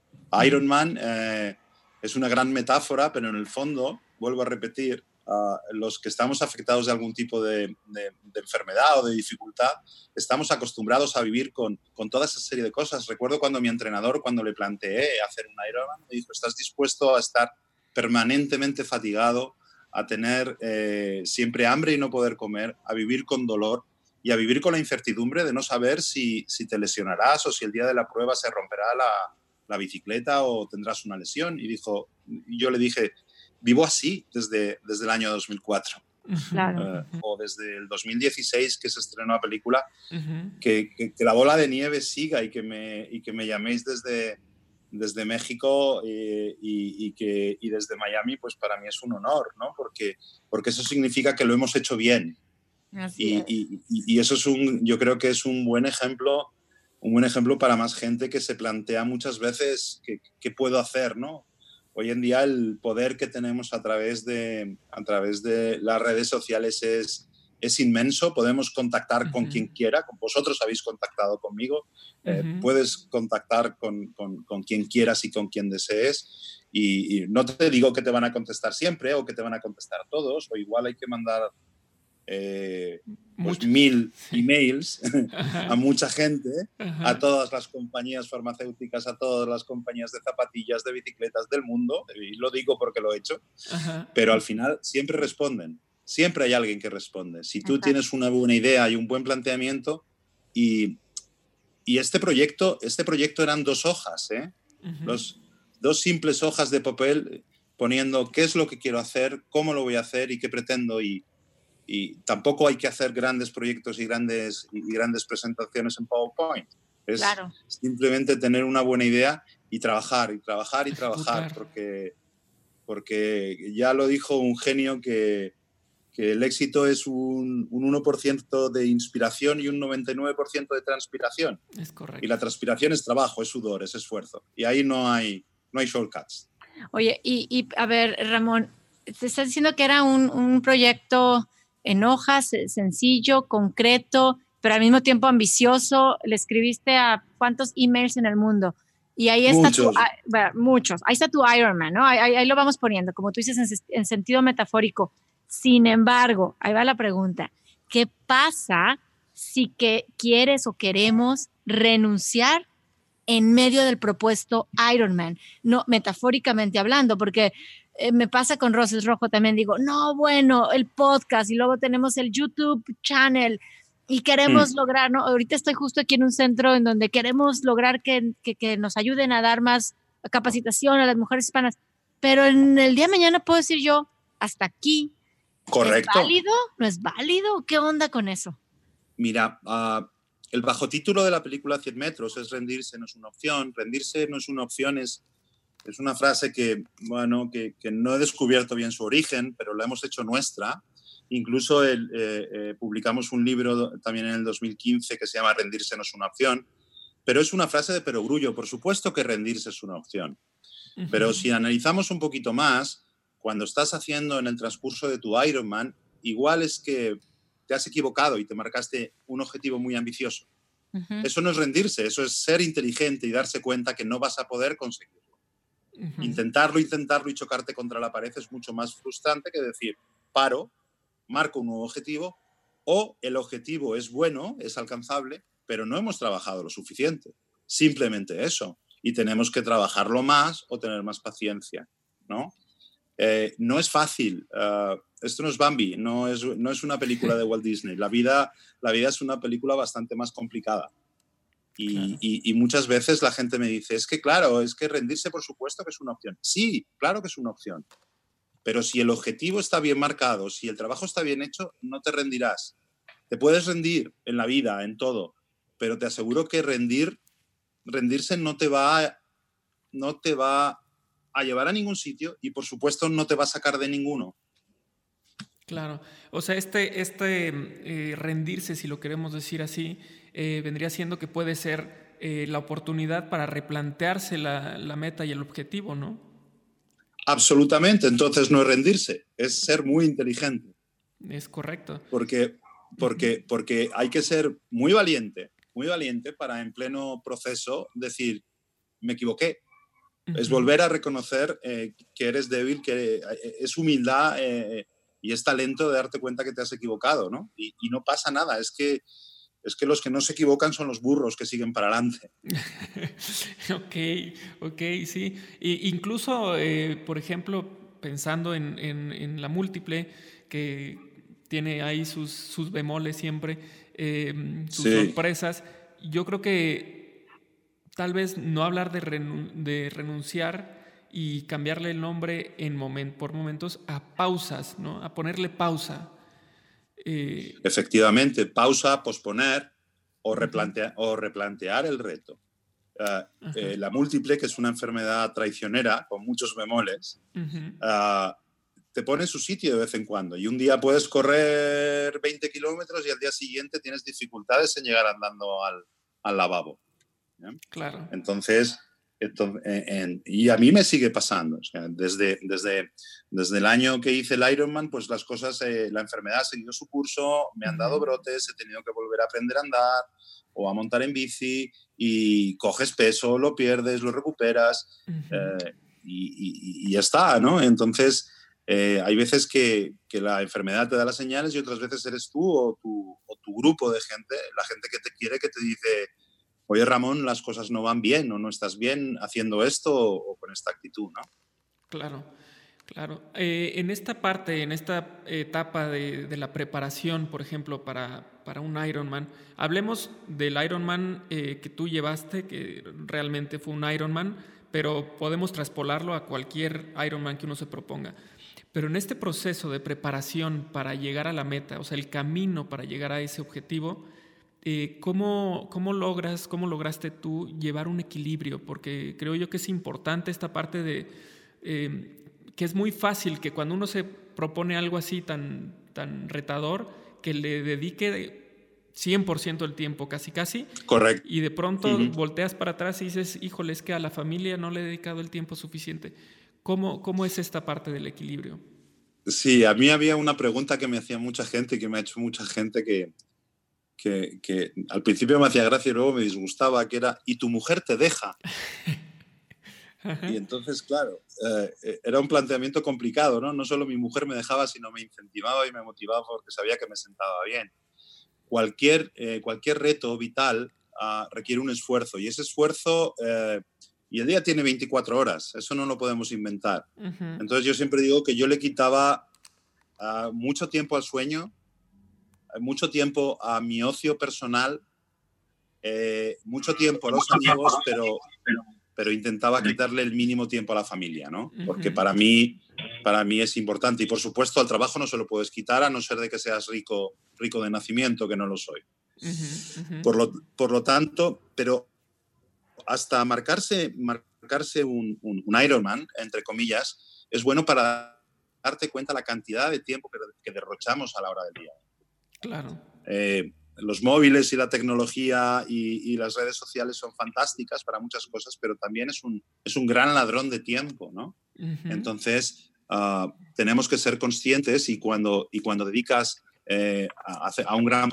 Iron Man eh, es una gran metáfora, pero en el fondo, vuelvo a repetir, los que estamos afectados de algún tipo de, enfermedad o de dificultad, estamos acostumbrados a vivir con, con, toda esa serie de cosas. Recuerdo cuando mi entrenador, cuando le planteé hacer un Ironman, me dijo, ¿estás dispuesto a estar permanentemente fatigado, a tener eh, siempre hambre y no poder comer, a vivir con dolor? y a vivir con la incertidumbre de no saber si, si te lesionarás o si el día de la prueba se romperá la, la bicicleta o tendrás una lesión. Y dijo, yo le dije, vivo así desde, desde el año 2004. Claro. Eh, o desde el 2016 que se estrenó la película, que, que, la bola de nieve siga y que me, y que me llaméis desde, desde México eh, y, y, que, y desde Miami, pues para mí es un honor, ¿no? Porque, porque eso significa que lo hemos hecho bien, y, eso es un, yo creo que es un buen ejemplo, un buen ejemplo para más gente que se plantea muchas veces qué, puedo hacer, ¿no? Hoy en día el poder que tenemos a través de, a través de las redes sociales es, es inmenso, podemos contactar con quien quiera, vosotros habéis contactado conmigo, eh, puedes contactar con, con, con, quien quieras y con quien desees. Y, y, no te digo que te van a contestar siempre o que te van a contestar todos, o igual hay que mandar eh, pues mil emails [LAUGHS] a mucha gente, a todas las compañías farmacéuticas, a todas las compañías de zapatillas, de bicicletas del mundo, y lo digo porque lo he hecho, pero al final siempre responden, siempre hay alguien que responde. Si tú tienes una buena idea y un buen planteamiento, y, y este, proyecto, este proyecto eran dos hojas, ¿eh? Los, dos simples hojas de papel poniendo qué es lo que quiero hacer, cómo lo voy a hacer y qué pretendo. Y, y tampoco hay que hacer grandes proyectos y grandes, y grandes presentaciones en PowerPoint. Es simplemente tener una buena idea y trabajar, y trabajar, y trabajar, porque, porque ya lo dijo un genio que, que el éxito es un, un 1% de inspiración y un 99% de transpiración. Es correcto. Y la transpiración es trabajo, es sudor, es esfuerzo. Y ahí no hay, no hay shortcuts. Oye, y, y a ver, Ramón, te estás diciendo que era un, un proyecto en hojas, sencillo, concreto, pero al mismo tiempo ambicioso. Le escribiste a cuántos emails en el mundo. Y ahí está muchos. tu, ah, muchos. Ahí está tu Ironman, ¿no? Ahí, lo vamos poniendo, como tú dices, en, en, sentido metafórico. Sin embargo, ahí va la pregunta. ¿Qué pasa si que quieres o queremos renunciar en medio del propuesto Ironman? No, metafóricamente hablando, porque eh, me pasa con Roses Rojo también, digo, no, bueno, el podcast y luego tenemos el YouTube channel y queremos mm. lograr, ¿no? Ahorita estoy justo aquí en un centro en donde queremos lograr que, que, nos ayuden a dar más capacitación a las mujeres hispanas, pero en el día de mañana puedo decir yo, hasta aquí. Correcto. ¿Es válido? ¿No es válido? ¿Qué onda con eso? Mira, uh, el bajo título de la película 100 metros es rendirse no es una opción, rendirse no es una opción, es es una frase que, bueno, que, no he descubierto bien su origen, pero la hemos hecho nuestra. Incluso el, eh, eh, publicamos un libro también en el 2015 que se llama Rendirse no es una opción, pero es una frase de perogrullo. Por supuesto que rendirse es una opción. Pero si analizamos un poquito más, cuando estás haciendo en el transcurso de tu Ironman, igual es que te has equivocado y te marcaste un objetivo muy ambicioso. Eso no es rendirse, eso es ser inteligente y darse cuenta que no vas a poder Intentarlo, intentarlo y chocarte contra la pared es mucho más frustrante que decir, paro, marco un nuevo objetivo o el objetivo es bueno, es alcanzable, pero no hemos trabajado lo suficiente. Simplemente eso. Y tenemos que trabajarlo más o tener más paciencia, ¿no? Eh, no es fácil. Ah, esto no es Bambi, no es, no es una película de Walt Disney. La vida, la vida es una película bastante más complicada. Y, muchas veces la gente me dice, es que claro, es que rendirse por supuesto que es una opción. Sí, claro que es una opción. Pero si el objetivo está bien marcado, si el trabajo está bien hecho, no te rendirás. Te puedes rendir en la vida, en todo, pero te aseguro que rendir, rendirse no te va, no te va a llevar a ningún sitio y por supuesto no te va a sacar de ninguno. Claro, o sea, este, este eh, rendirse, si lo queremos decir así, eh, vendría siendo que puede ser eh, la oportunidad para replantearse la, la, meta y el objetivo, ¿no? Absolutamente, entonces no es rendirse, es ser muy inteligente. Es correcto. Porque, porque, porque hay que ser muy valiente, muy valiente para en pleno proceso decir, me equivoqué. Es volver a reconocer que eres débil, que es humildad y es talento de darte cuenta que te has equivocado, ¿no? Y, no pasa nada, es que, es que los que no se equivocan son los burros que siguen para adelante. [LAUGHS] ok, ok, sí. incluso, eh, por ejemplo, pensando en, la múltiple, que tiene ahí sus, sus bemoles siempre, em, sus sorpresas, yo creo que tal vez no hablar de, de renunciar y cambiarle el nombre en moment, por momentos a pausas, ¿no? A ponerle pausa. Eh, Efectivamente, pausa, posponer o, replantear, o replantear el reto. Ah, eh, la múltiple, que es una enfermedad traicionera con muchos bemoles, ah, te pone en su sitio de vez en cuando. Y un día puedes correr 20 kilómetros y al día siguiente tienes dificultades en llegar andando al, al lavabo. Claro. Entonces, y a mí me sigue pasando. desde, desde, desde el año que hice el Ironman, pues las cosas, eh, la enfermedad ha seguido su curso, me han dado brotes, he tenido que volver a aprender a andar o a montar en bici y coges peso, lo pierdes, lo recuperas eh, y, ya está, ¿no? Entonces, eh, hay veces que, que, la enfermedad te da las señales y otras veces eres tú o tu, o tu grupo de gente, la gente que te quiere, que te dice oye Ramón, las cosas no van bien o no estás bien haciendo esto o, con esta actitud, ¿no? Claro, claro. Eh, en esta parte, en esta etapa de, la preparación, por ejemplo, para, para, un Ironman, hablemos del Ironman eh, que tú llevaste, que realmente fue un Ironman, pero podemos traspolarlo a cualquier Ironman que uno se proponga. Pero en este proceso de preparación para llegar a la meta, o sea, el camino para llegar a ese objetivo, eh, ¿cómo, logras, cómo lograste tú llevar un equilibrio? Porque creo yo que es importante esta parte de eh, que es muy fácil que cuando uno se propone algo así tan, tan retador, que le dedique 100% del tiempo, casi casi. Correcto. Y de pronto volteas para atrás y dices, híjole, es que a la familia no le he dedicado el tiempo suficiente. ¿Cómo, cómo es esta parte del equilibrio? Sí, a mí había una pregunta que me hacía mucha gente, que me ha hecho mucha gente, que, que, al principio me hacía gracia y luego me disgustaba, que era, ¿y tu mujer te deja? [LAUGHS] y entonces, claro, eh, era un planteamiento complicado, ¿no? No solo mi mujer me dejaba, sino me incentivaba y me motivaba porque sabía que me sentaba bien. Cualquier, eh, cualquier reto vital ah, requiere un esfuerzo y ese esfuerzo... Eh, y el día tiene 24 horas, eso no lo podemos inventar. Entonces yo siempre digo que yo le quitaba ah, mucho tiempo al sueño, mucho tiempo a mi ocio personal, eh, mucho tiempo a los amigos, pero, pero, intentaba quitarle el mínimo tiempo a la familia, ¿no? Porque para mí, para mí es importante. Y por supuesto, al trabajo no se lo puedes quitar a no ser de que seas rico, rico de nacimiento, que no lo soy. Por, lo, por lo tanto, pero hasta marcarse, marcarse un, un, Ironman, entre comillas, es bueno para darte cuenta la cantidad de tiempo que, que derrochamos a la hora del día. Claro. Eh, los móviles y la tecnología y, las redes sociales son fantásticas para muchas cosas, pero también es un, es un gran ladrón de tiempo, ¿no? Entonces, ah, tenemos que ser conscientes y cuando, y cuando dedicas eh, a, a, un gran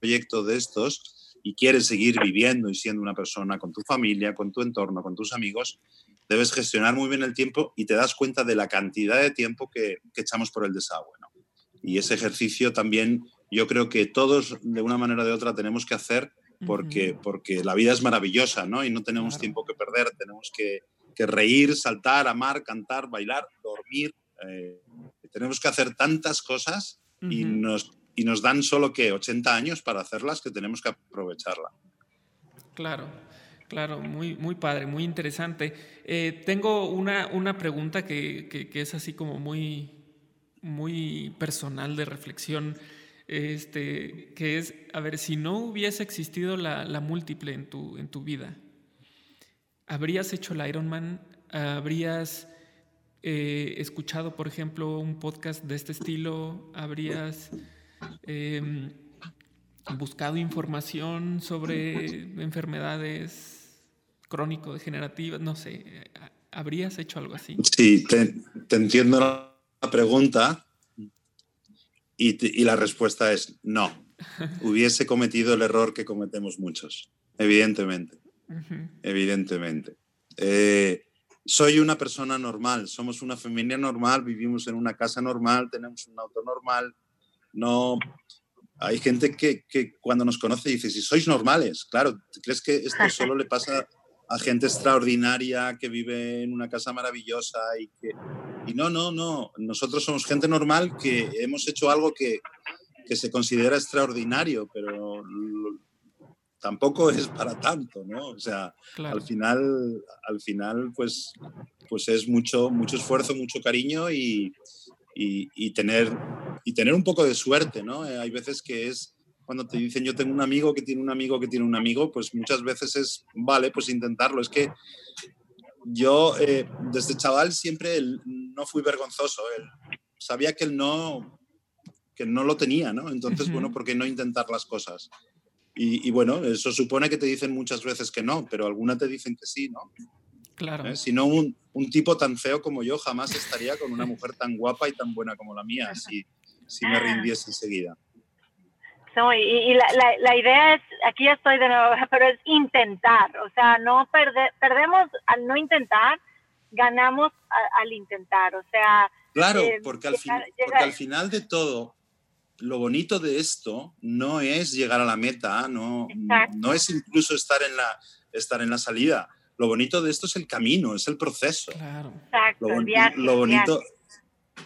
proyecto de estos y quieres seguir viviendo y siendo una persona con tu familia, con tu entorno, con tus amigos, debes gestionar muy bien el tiempo y te das cuenta de la cantidad de tiempo que, que echamos por el desagüe, ¿no? Y ese ejercicio también yo creo que todos de una manera o de otra tenemos que hacer porque, porque la vida es maravillosa, ¿no? Y no tenemos tiempo que perder, tenemos que, que, reír, saltar, amar, cantar, bailar, dormir. Eh, tenemos que hacer tantas cosas y, nos, y nos dan solo que 80 años para hacerlas que tenemos que aprovecharla. Claro, claro, muy, muy padre, muy interesante. Eh, tengo una, una pregunta que, que, es así como muy, muy personal de reflexión, este, que es, a ver, si no hubiese existido la, múltiple en tu, en tu vida, ¿habrías hecho el Ironman? ¿Habrías eh, escuchado, por ejemplo, un podcast de este estilo? ¿Habrías em, buscado información sobre enfermedades crónico-degenerativas? No sé, ¿habrías hecho algo así? Sí, te, entiendo la pregunta y, la respuesta es no. Hubiese cometido el error que cometemos muchos, evidentemente. Evidentemente. Eh, soy una persona normal, somos una familia normal, vivimos en una casa normal, tenemos un auto normal. No, hay gente que, que cuando nos conoce dice, si sois normales, claro, ¿crees que esto solo le pasa a gente extraordinaria que vive en una casa maravillosa y que... Y no, no, no, nosotros somos gente normal que hemos hecho algo que, que se considera extraordinario, pero tampoco es para tanto, ¿no? O sea, al final, al final pues, pues es mucho, mucho esfuerzo, mucho cariño y, y, tener, y tener un poco de suerte, ¿no? Eh, hay veces que es cuando te dicen yo tengo un amigo que tiene un amigo que tiene un amigo, pues muchas veces es, vale, pues intentarlo. Es que yo eh, desde chaval siempre no fui vergonzoso, sabía que él no, que no lo tenía, ¿no? Entonces, bueno, ¿por qué no intentar las cosas? Y, bueno, eso supone que te dicen muchas veces que no, pero alguna te dicen que sí, ¿no? Claro. ¿Eh? Si no, un, un, tipo tan feo como yo jamás estaría con una mujer tan guapa y tan buena como la mía, [LAUGHS] si, si me rindiese enseguida. No, y, y la, la, idea es, aquí ya estoy de nuevo, [LAUGHS] pero es intentar, o sea, no perde, perdemos al no intentar, ganamos al intentar, o sea... Claro, eh, porque, al porque al final de todo, lo bonito de esto no es llegar a la meta, no, no es incluso estar en, la, estar en la salida. Lo bonito de esto es el camino, es el proceso. Claro. Exacto, lo, lo bonito,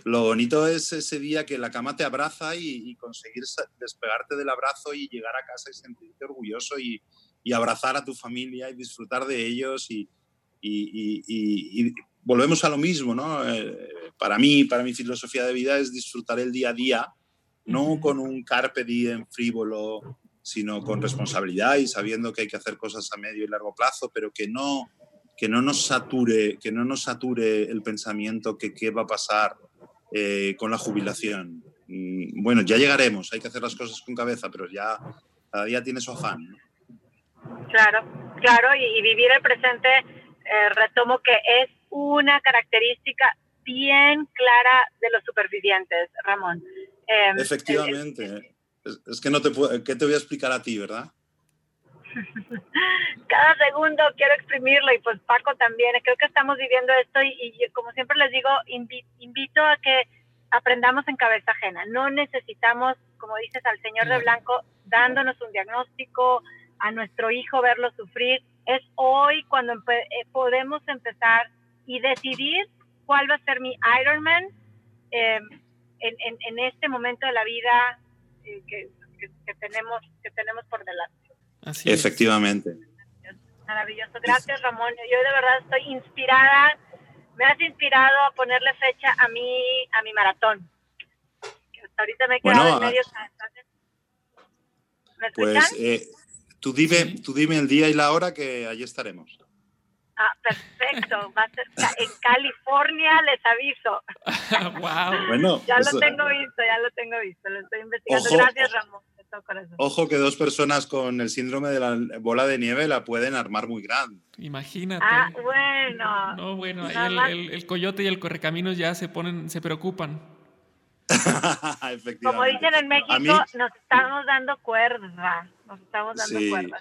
lo bonito es ese día que la cama te abraza y, conseguir despegarte del abrazo y llegar a casa y sentirte orgulloso y, y abrazar a tu familia y disfrutar de ellos y, y volvemos a lo mismo, ¿no? Eh, para mí, para mi filosofía de vida es disfrutar el día a día no con un carpe diem frívolo, sino con responsabilidad y sabiendo que hay que hacer cosas a medio y largo plazo, pero que no, que no nos sature, que no nos sature el pensamiento que qué va a pasar eh, con la jubilación. Mm, bueno, ya llegaremos, hay que hacer las cosas con cabeza, pero ya cada día tiene su afán. Claro, claro, y, vivir el presente, eh, retomo que es una característica bien clara de los supervivientes, Ramón. Em, Efectivamente. Es, que no te puedo, ¿qué te voy a explicar a ti, verdad? [LAUGHS] Cada segundo quiero exprimirlo y pues Paco también. Creo que estamos viviendo esto y, como siempre les digo, invito a que aprendamos en cabeza ajena. No necesitamos, como dices, al señor de blanco dándonos un diagnóstico, a nuestro hijo verlo sufrir. Es hoy cuando eh, podemos empezar y decidir cuál va a ser mi Ironman. Eh, en, en, este momento de la vida eh, que, que, tenemos, que tenemos por delante. Así Efectivamente. Maravilloso. Gracias, Ramón. Yo de verdad estoy inspirada. Me has inspirado a ponerle fecha a mi, a mi maratón. Hasta ahorita me he quedado en medio. ¿Me pues eh, tú, dime, tú dime el día y la hora que allí estaremos. Ah, perfecto. Va a ser en California, les aviso. [LAUGHS] wow. Bueno, ya lo tengo visto, ya lo tengo visto, lo estoy investigando. Gracias, Ramón. Ojo que dos personas con el síndrome de la bola de nieve la pueden armar muy grande. Imagínate. Ah, bueno. No, bueno, ahí el, el, coyote y el correcaminos ya se ponen, se preocupan. [LAUGHS] Como dicen en México, nos estamos dando cuerda. Nos estamos dando cuerda.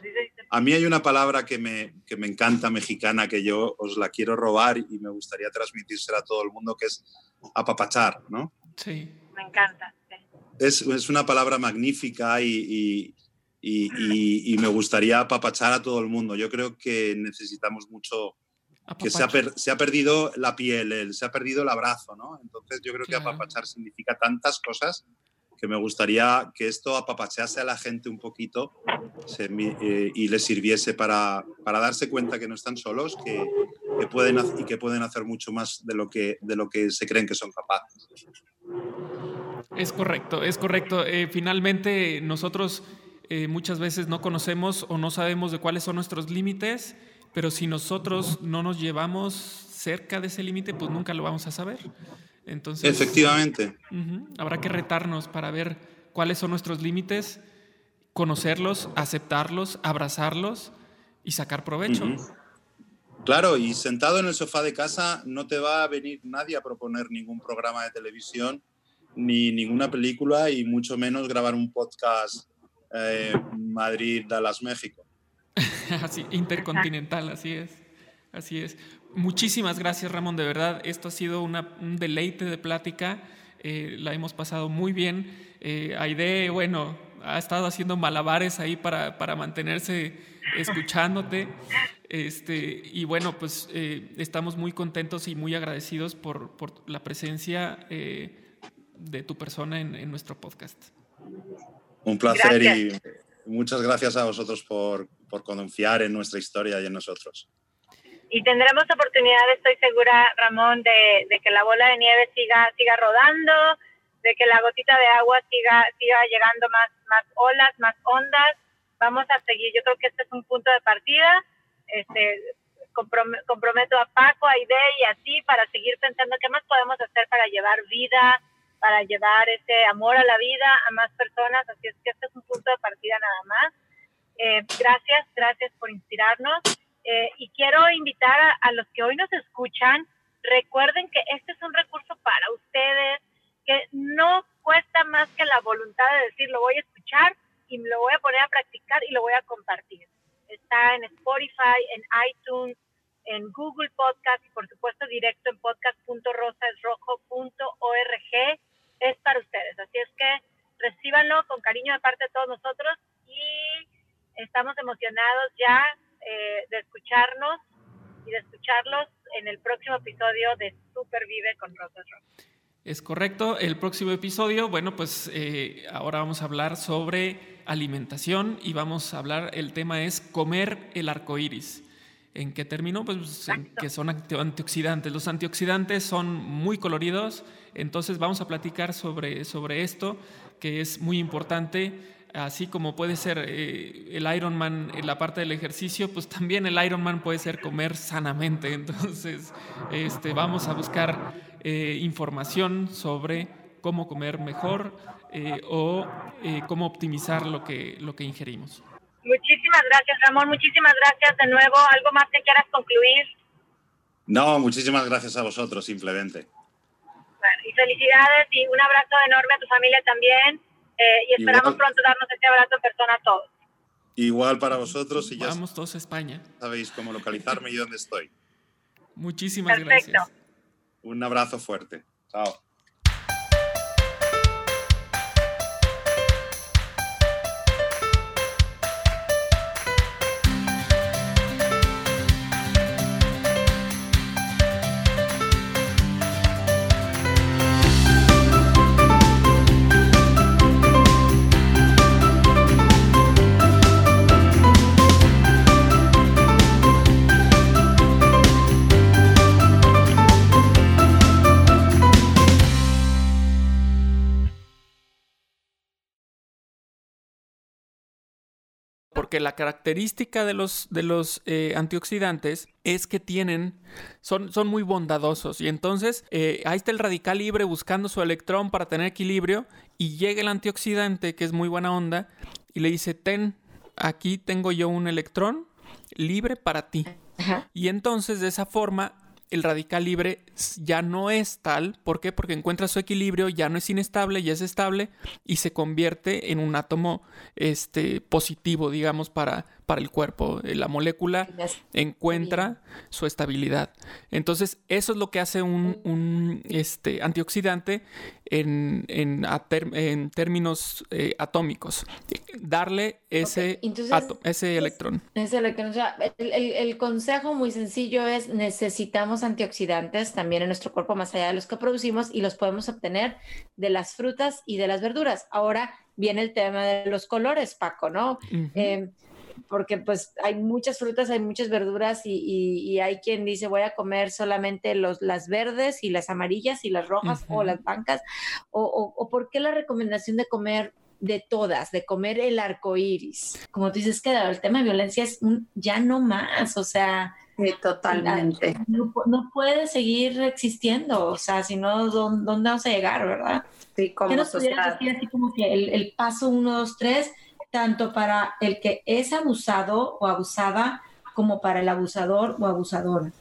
A mí hay una palabra que me, que me encanta mexicana que yo os la quiero robar y me gustaría transmitírsela a todo el mundo, que es apapachar, ¿no? Sí. Me encanta. Es, es, una palabra magnífica y, y, y, me gustaría apapachar a todo el mundo. Yo creo que necesitamos mucho que se ha, se ha, perdido la piel, se ha perdido el abrazo, ¿no? Entonces yo creo que apapachar significa tantas cosas que me gustaría que esto apapachease a la gente un poquito eh, y les sirviese para, para, darse cuenta que no están solos que, que, pueden, y que pueden hacer mucho más de lo que, de lo que se creen que son capaces. Es correcto, es correcto. Eh, finalmente nosotros eh, muchas veces no conocemos o no sabemos de cuáles son nuestros límites, pero si nosotros no nos llevamos cerca de ese límite, pues nunca lo vamos a saber. Entonces, Efectivamente. habrá que retarnos para ver cuáles son nuestros límites, conocerlos, aceptarlos, abrazarlos y sacar provecho. Claro, y sentado en el sofá de casa no te va a venir nadie a proponer ningún programa de televisión ni ninguna película y mucho menos grabar un podcast eh, Madrid, Dallas, México. [LAUGHS] así, intercontinental, así es. Así es. Muchísimas gracias, Ramón, de verdad. Esto ha sido un deleite de plática. Eh, la hemos pasado muy bien. Eh, Aide, bueno, ha estado haciendo malabares ahí para, para mantenerse escuchándote. Este, y bueno, pues estamos muy contentos y muy agradecidos por, por la presencia de tu persona en, en, nuestro podcast. Un placer y muchas gracias a vosotros por, por confiar en nuestra historia y en nosotros y tendremos oportunidad, estoy segura, Ramón, de, que la bola de nieve siga, siga rodando, de que la gotita de agua siga, siga llegando más, más olas, más ondas. Vamos a seguir, yo creo que este es un punto de partida. Este, comprometo a Paco, a Ide y así para seguir pensando qué más podemos hacer para llevar vida, para llevar ese amor a la vida a más personas. Así es que este es un punto de partida nada más. Eh, gracias, gracias por inspirarnos. Eh, y quiero invitar a, los que hoy nos escuchan, recuerden que este es un recurso para ustedes, que no cuesta más que la voluntad de decir, lo voy a escuchar y lo voy a poner a practicar y lo voy a compartir. Está en Spotify, en iTunes, en Google Podcast y por supuesto directo en podcast.rosasrojo.org. Es para ustedes. Así es que recíbanlo con cariño de parte de todos nosotros y estamos emocionados ya eh, de escucharnos y de escucharlos en el próximo episodio de Super Vive con Rosas Rock. Es correcto. El próximo episodio, bueno, pues eh, ahora vamos a hablar sobre alimentación y vamos a hablar, el tema es comer el arco iris. ¿En qué término? Pues en que son antioxidantes. Los antioxidantes son muy coloridos, entonces vamos a platicar sobre, sobre esto, que es muy importante así como puede ser eh, el Ironman en la parte del ejercicio, pues también el Ironman puede ser comer sanamente. [LAUGHS] Entonces, este, vamos a buscar eh, información sobre cómo comer mejor eh, o cómo optimizar lo que, lo que ingerimos. Muchísimas gracias, Ramón. Muchísimas gracias de nuevo. ¿Algo más que quieras concluir? No, muchísimas gracias a vosotros, simplemente. y felicidades y un abrazo enorme a tu familia también eh, y esperamos pronto darnos este abrazo en persona a todos. Igual para vosotros y ya Vamos todos a España. Sabéis cómo localizarme y dónde estoy. Muchísimas gracias. Un abrazo fuerte. Chao. Porque la característica de los, de los eh, antioxidantes es que tienen, son, son muy bondadosos y entonces eh, ahí está el radical libre buscando su electrón para tener equilibrio y llega el antioxidante que es muy buena onda y le dice, ten, aquí tengo yo un electrón libre para ti. Y entonces de esa forma el radical libre ya no es tal. ¿Por qué? Porque encuentra su equilibrio, ya no es inestable, ya es estable y se convierte en un átomo este, positivo, digamos, para, para el cuerpo. La molécula encuentra su estabilidad. Entonces, eso es lo que hace un, este, antioxidante en, en, términos eh, atómicos. Darle ese, ese electrón. Ese electrón. O sea, el, el, consejo muy sencillo es necesitamos antioxidantes también en nuestro cuerpo, más allá de los que producimos, y los podemos obtener de las frutas y de las verduras. Ahora viene el tema de los colores, Paco, ¿no? Porque pues hay muchas frutas, hay muchas verduras y, hay quien dice voy a comer solamente los, las verdes y las amarillas y las rojas o las blancas, o, o, por qué la recomendación de comer de todas, de comer el arco iris. Como tú dices, que el tema de violencia es ya no más, o sea. totalmente. No, puede seguir existiendo, o sea, si no, ¿dónde, vamos a llegar, verdad? Sí, como ¿Qué nos decir así como que el, el paso uno, dos, tres, tanto para el que es abusado o abusada como para el abusador o abusadora?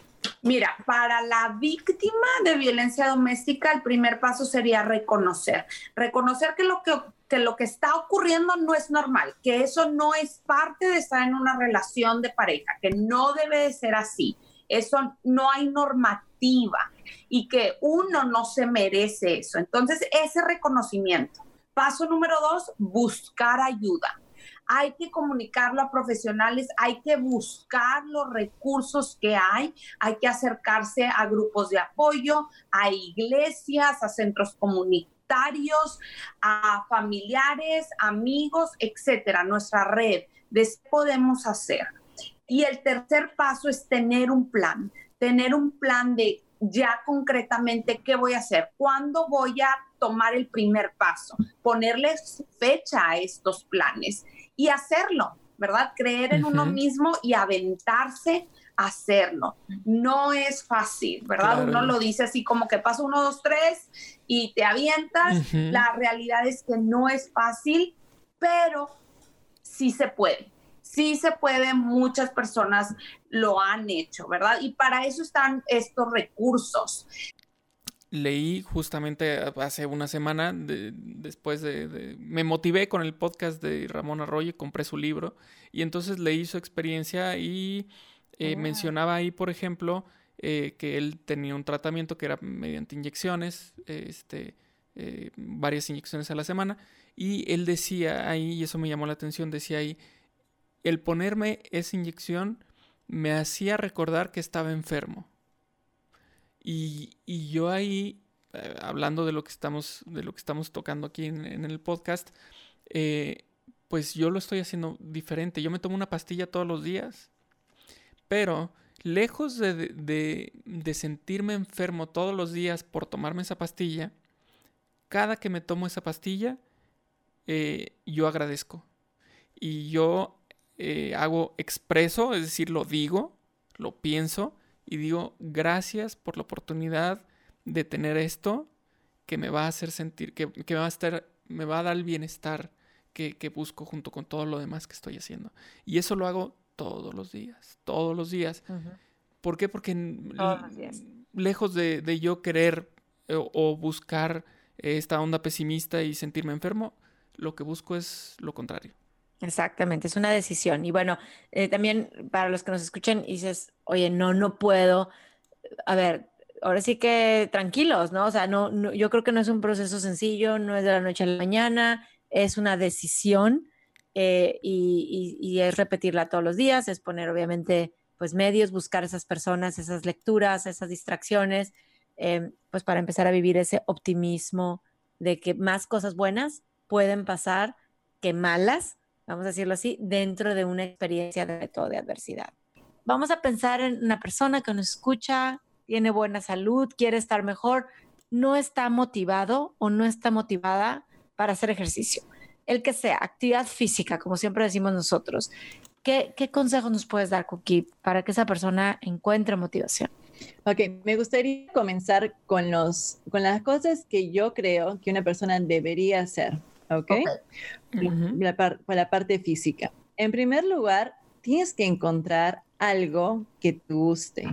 Mira, para la víctima de violencia doméstica, el primer paso sería reconocer, reconocer que lo que, lo que está ocurriendo no es normal, que eso no es parte de estar en una relación de pareja, que no debe de ser así, eso no hay normativa y que uno no se merece eso. Entonces, ese reconocimiento. Paso número dos, buscar ayuda. Hay que comunicarlo a profesionales, hay que buscar los recursos que hay, hay que acercarse a grupos de apoyo, a iglesias, a centros comunitarios, a familiares, amigos, etcétera, nuestra red de qué podemos hacer. Y el tercer paso es tener un plan, tener un plan de ya concretamente qué voy a hacer, cuándo voy a tomar el primer paso, ponerles fecha a estos planes y hacerlo, ¿verdad? Creer en uno mismo y aventarse a hacerlo. No es fácil, ¿verdad? Uno lo dice así como que pasa uno, dos, tres y te avientas. La realidad es que no es fácil, pero sí se puede. Sí se puede, muchas personas lo han hecho, ¿verdad? Y para eso están estos recursos leí justamente hace una semana, después de, Me motivé con el podcast de Ramón Arroyo, compré su libro y entonces leí su experiencia y eh, ah. mencionaba ahí, por ejemplo, eh, que él tenía un tratamiento que era mediante inyecciones, este, eh, varias inyecciones a la semana, y él decía ahí, y eso me llamó la atención, decía ahí, el ponerme esa inyección me hacía recordar que estaba enfermo. Y, yo ahí, eh, hablando de lo que estamos, de lo que estamos tocando aquí en, el podcast, eh, pues yo lo estoy haciendo diferente. Yo me tomo una pastilla todos los días, pero lejos de, sentirme enfermo todos los días por tomarme esa pastilla, cada que me tomo esa pastilla, eh, yo agradezco. Y yo hago expreso, es decir, lo digo, lo pienso y digo gracias por la oportunidad de tener esto que me va a hacer sentir, que, me va a estar, me va a dar el bienestar que, busco junto con todo lo demás que estoy haciendo. Y eso lo hago todos los días, todos los días. ¿Por qué? Porque lejos de, yo querer eh, o, buscar esta onda pesimista y sentirme enfermo, lo que busco es lo contrario. Exactamente, es una decisión. Y bueno, eh, también para los que nos escuchen dices, oye, no, no puedo. A ver, ahora sí que tranquilos, ¿no? O sea, no, yo creo que no es un proceso sencillo, no es de la noche a la mañana, es una decisión eh, y, es repetirla todos los días, es poner obviamente pues medios, buscar esas personas, esas lecturas, esas distracciones, eh, pues para empezar a vivir ese optimismo de que más cosas buenas pueden pasar que malas vamos a decirlo así, dentro de una experiencia de todo de adversidad. Vamos a pensar en una persona que nos escucha, tiene buena salud, quiere estar mejor, no está motivado o no está motivada para hacer ejercicio. El que sea, actividad física, como siempre decimos nosotros. ¿Qué, qué consejos nos puedes dar, Cookie, para que esa persona encuentre motivación? Ok, me gustaría comenzar con, los, con las cosas que yo creo que una persona debería hacer. ¿Ok? la, la parte física. En primer lugar, tienes que encontrar algo que te guste.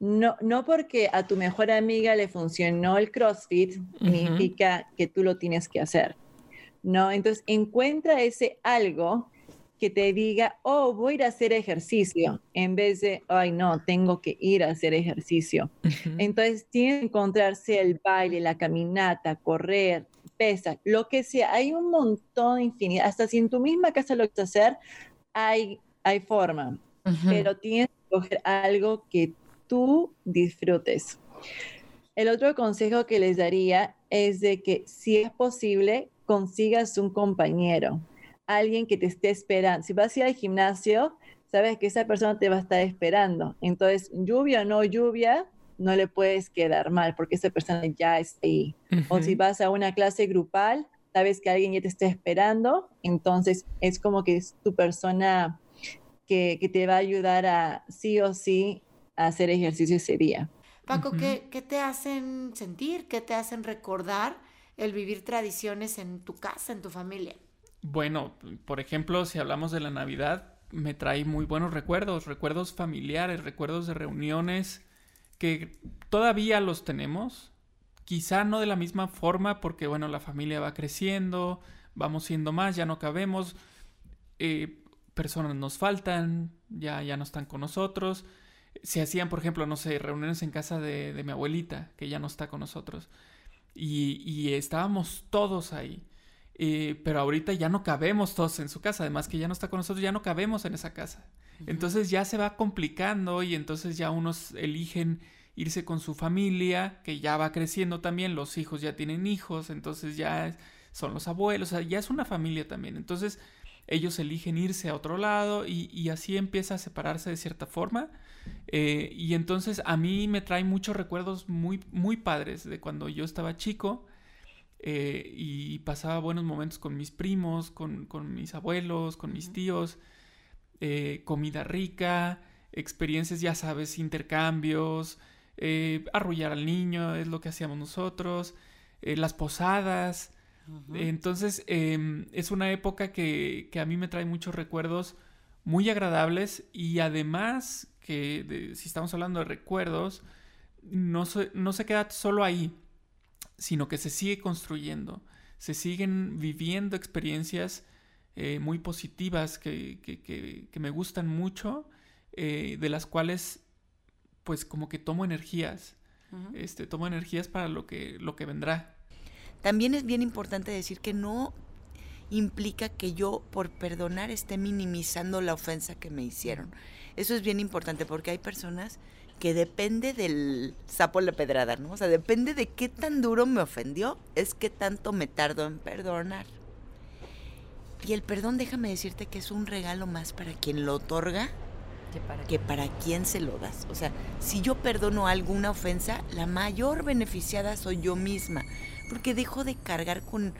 No, no porque a tu mejor amiga le funcionó el CrossFit, significa que tú lo tienes que hacer. No, entonces encuentra ese algo que te diga, oh, voy a ir a hacer ejercicio, en vez de, ay, no, tengo que ir a hacer ejercicio. Entonces, tiene que encontrarse el baile, la caminata, correr, lo que sea. Hay un montón, infinito. Hasta si en tu misma casa lo quieres hacer, hay, hay forma. Pero tienes que coger algo que tú disfrutes. El otro consejo que les daría es de que si es posible, consigas un compañero, alguien que te esté esperando. Si vas a ir al gimnasio, sabes que esa persona te va a estar esperando. Entonces, lluvia o no lluvia, no le puedes quedar mal porque esa persona ya está ahí. O si vas a una clase grupal, sabes que alguien ya te está esperando, entonces es como que es tu persona que, que te va a ayudar a sí o sí a hacer ejercicio ese día. Paco, ¿qué, ¿qué, te hacen sentir? ¿Qué te hacen recordar el vivir tradiciones en tu casa, en tu familia? Bueno, por ejemplo, si hablamos de la Navidad, me trae muy buenos recuerdos, recuerdos familiares, recuerdos de reuniones que todavía los tenemos, quizá no de la misma forma porque, bueno, la familia va creciendo, vamos siendo más, ya no cabemos, eh, personas nos faltan, ya, ya no están con nosotros, se hacían, por ejemplo, no sé, reuniones en casa de, mi abuelita, que ya no está con nosotros. Y, estábamos todos ahí. Eh, pero ahorita ya no cabemos todos en su casa. Además que ya no está con nosotros, ya no cabemos en esa casa. Entonces ya se va complicando y entonces ya unos eligen irse con su familia, que ya va creciendo también. Los hijos ya tienen hijos, entonces ya son los abuelos, o sea, ya es una familia también. Entonces ellos eligen irse a otro lado y, y así empieza a separarse de cierta forma. Eh, y entonces a mí me trae muchos recuerdos muy, muy padres de cuando yo estaba chico eh, y pasaba buenos momentos con mis primos, con, mis abuelos, con mis tíos, eh, comida rica, experiencias, ya sabes, intercambios, arrullar al niño, es lo que hacíamos nosotros, las posadas. Entonces em, es una época que, que a mí me trae muchos recuerdos muy agradables y además que si estamos hablando de recuerdos, no se, no se queda solo ahí, sino que se sigue construyendo, se siguen viviendo experiencias eh, muy positivas que, que, me gustan mucho, eh, de las cuales pues como que tomo energías, este, tomo energías para lo que, lo que vendrá. También es bien importante decir que no implica que yo por perdonar esté minimizando la ofensa que me hicieron. Eso es bien importante porque hay personas que depende del sapo la pedrada, ¿no? O sea, depende de qué tan duro me ofendió, es que tanto me tardo en perdonar. Y el perdón, déjame decirte que es un regalo más para quien lo otorga que para, que para quien se lo das. O sea, si yo perdono alguna ofensa, la mayor beneficiada soy yo misma, porque dejo de cargar con,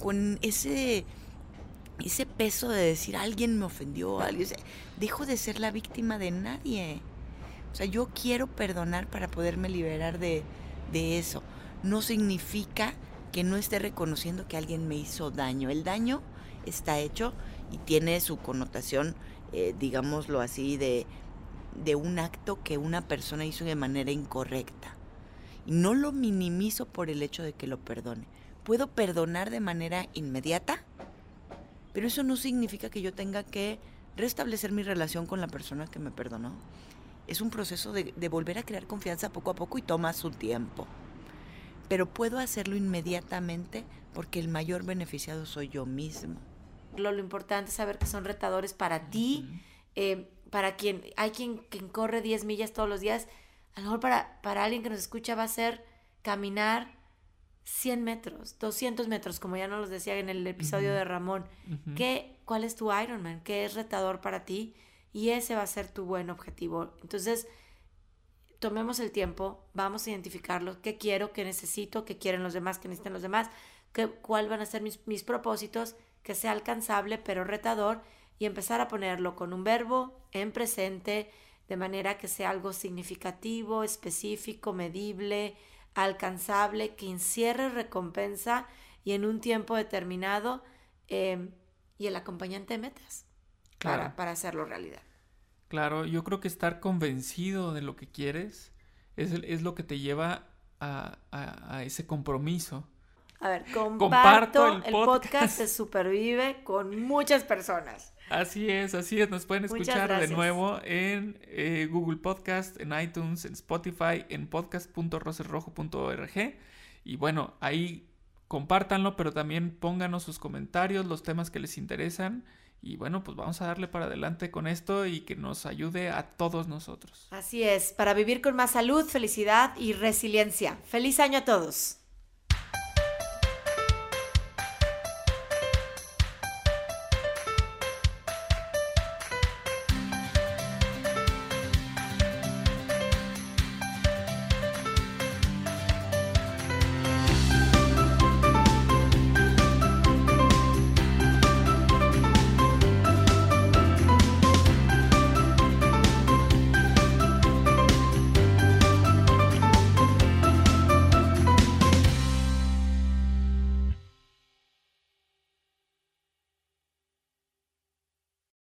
con ese ese peso de decir alguien me ofendió, alguien, dejo de ser la víctima de nadie. O sea, yo quiero perdonar para poderme liberar de, eso. No significa que no esté reconociendo que alguien me hizo daño. El daño está hecho y tiene su connotación, eh, digámoslo así, de, de un acto que una persona hizo de manera incorrecta. Y no lo minimizo por el hecho de que lo perdone. Puedo perdonar de manera inmediata pero eso no significa que yo tenga que restablecer mi relación con la persona que me perdonó. Es un proceso de, volver a crear confianza poco a poco y toma su tiempo. Pero puedo hacerlo inmediatamente porque el mayor beneficiado soy yo mismo. Lo, lo importante es saber que son retadores para ti, eh, para quien hay quien, quien corre 10 millas todos los días. A lo mejor para, para alguien que nos escucha va a ser caminar 100 metros, 200 metros, como ya nos los decía en el episodio de Ramón. ¿Qué, ¿Cuál es tu Ironman? ¿Qué es retador para ti? Y ese va a ser tu buen objetivo. Entonces, tomemos el tiempo, vamos a identificarlo, qué quiero, qué necesito, qué quieren los demás, qué necesitan los demás, qué, cuáles van a ser mis, mis propósitos, que sea alcanzable pero retador y empezar a ponerlo con un verbo en presente, de manera que sea algo significativo, específico, medible, alcanzable, que encierre recompensa y en un tiempo determinado em, y el acompañante de metas para, para hacerlo realidad. Claro, yo creo que estar convencido de lo que quieres es, es lo que te lleva a, a, ese compromiso. A ver, comparto, el, podcast. se supervive con muchas personas. Así es, así es. Nos pueden escuchar de nuevo en eh, Google Podcast, en iTunes, en Spotify, en podcast.roserrojo.org. Y bueno, ahí compártanlo, pero también pónganos sus comentarios, los temas que les interesan. Y bueno, pues vamos a darle para adelante con esto y que nos ayude a todos nosotros. Así es, para vivir con más salud, felicidad y resiliencia. Feliz año a todos.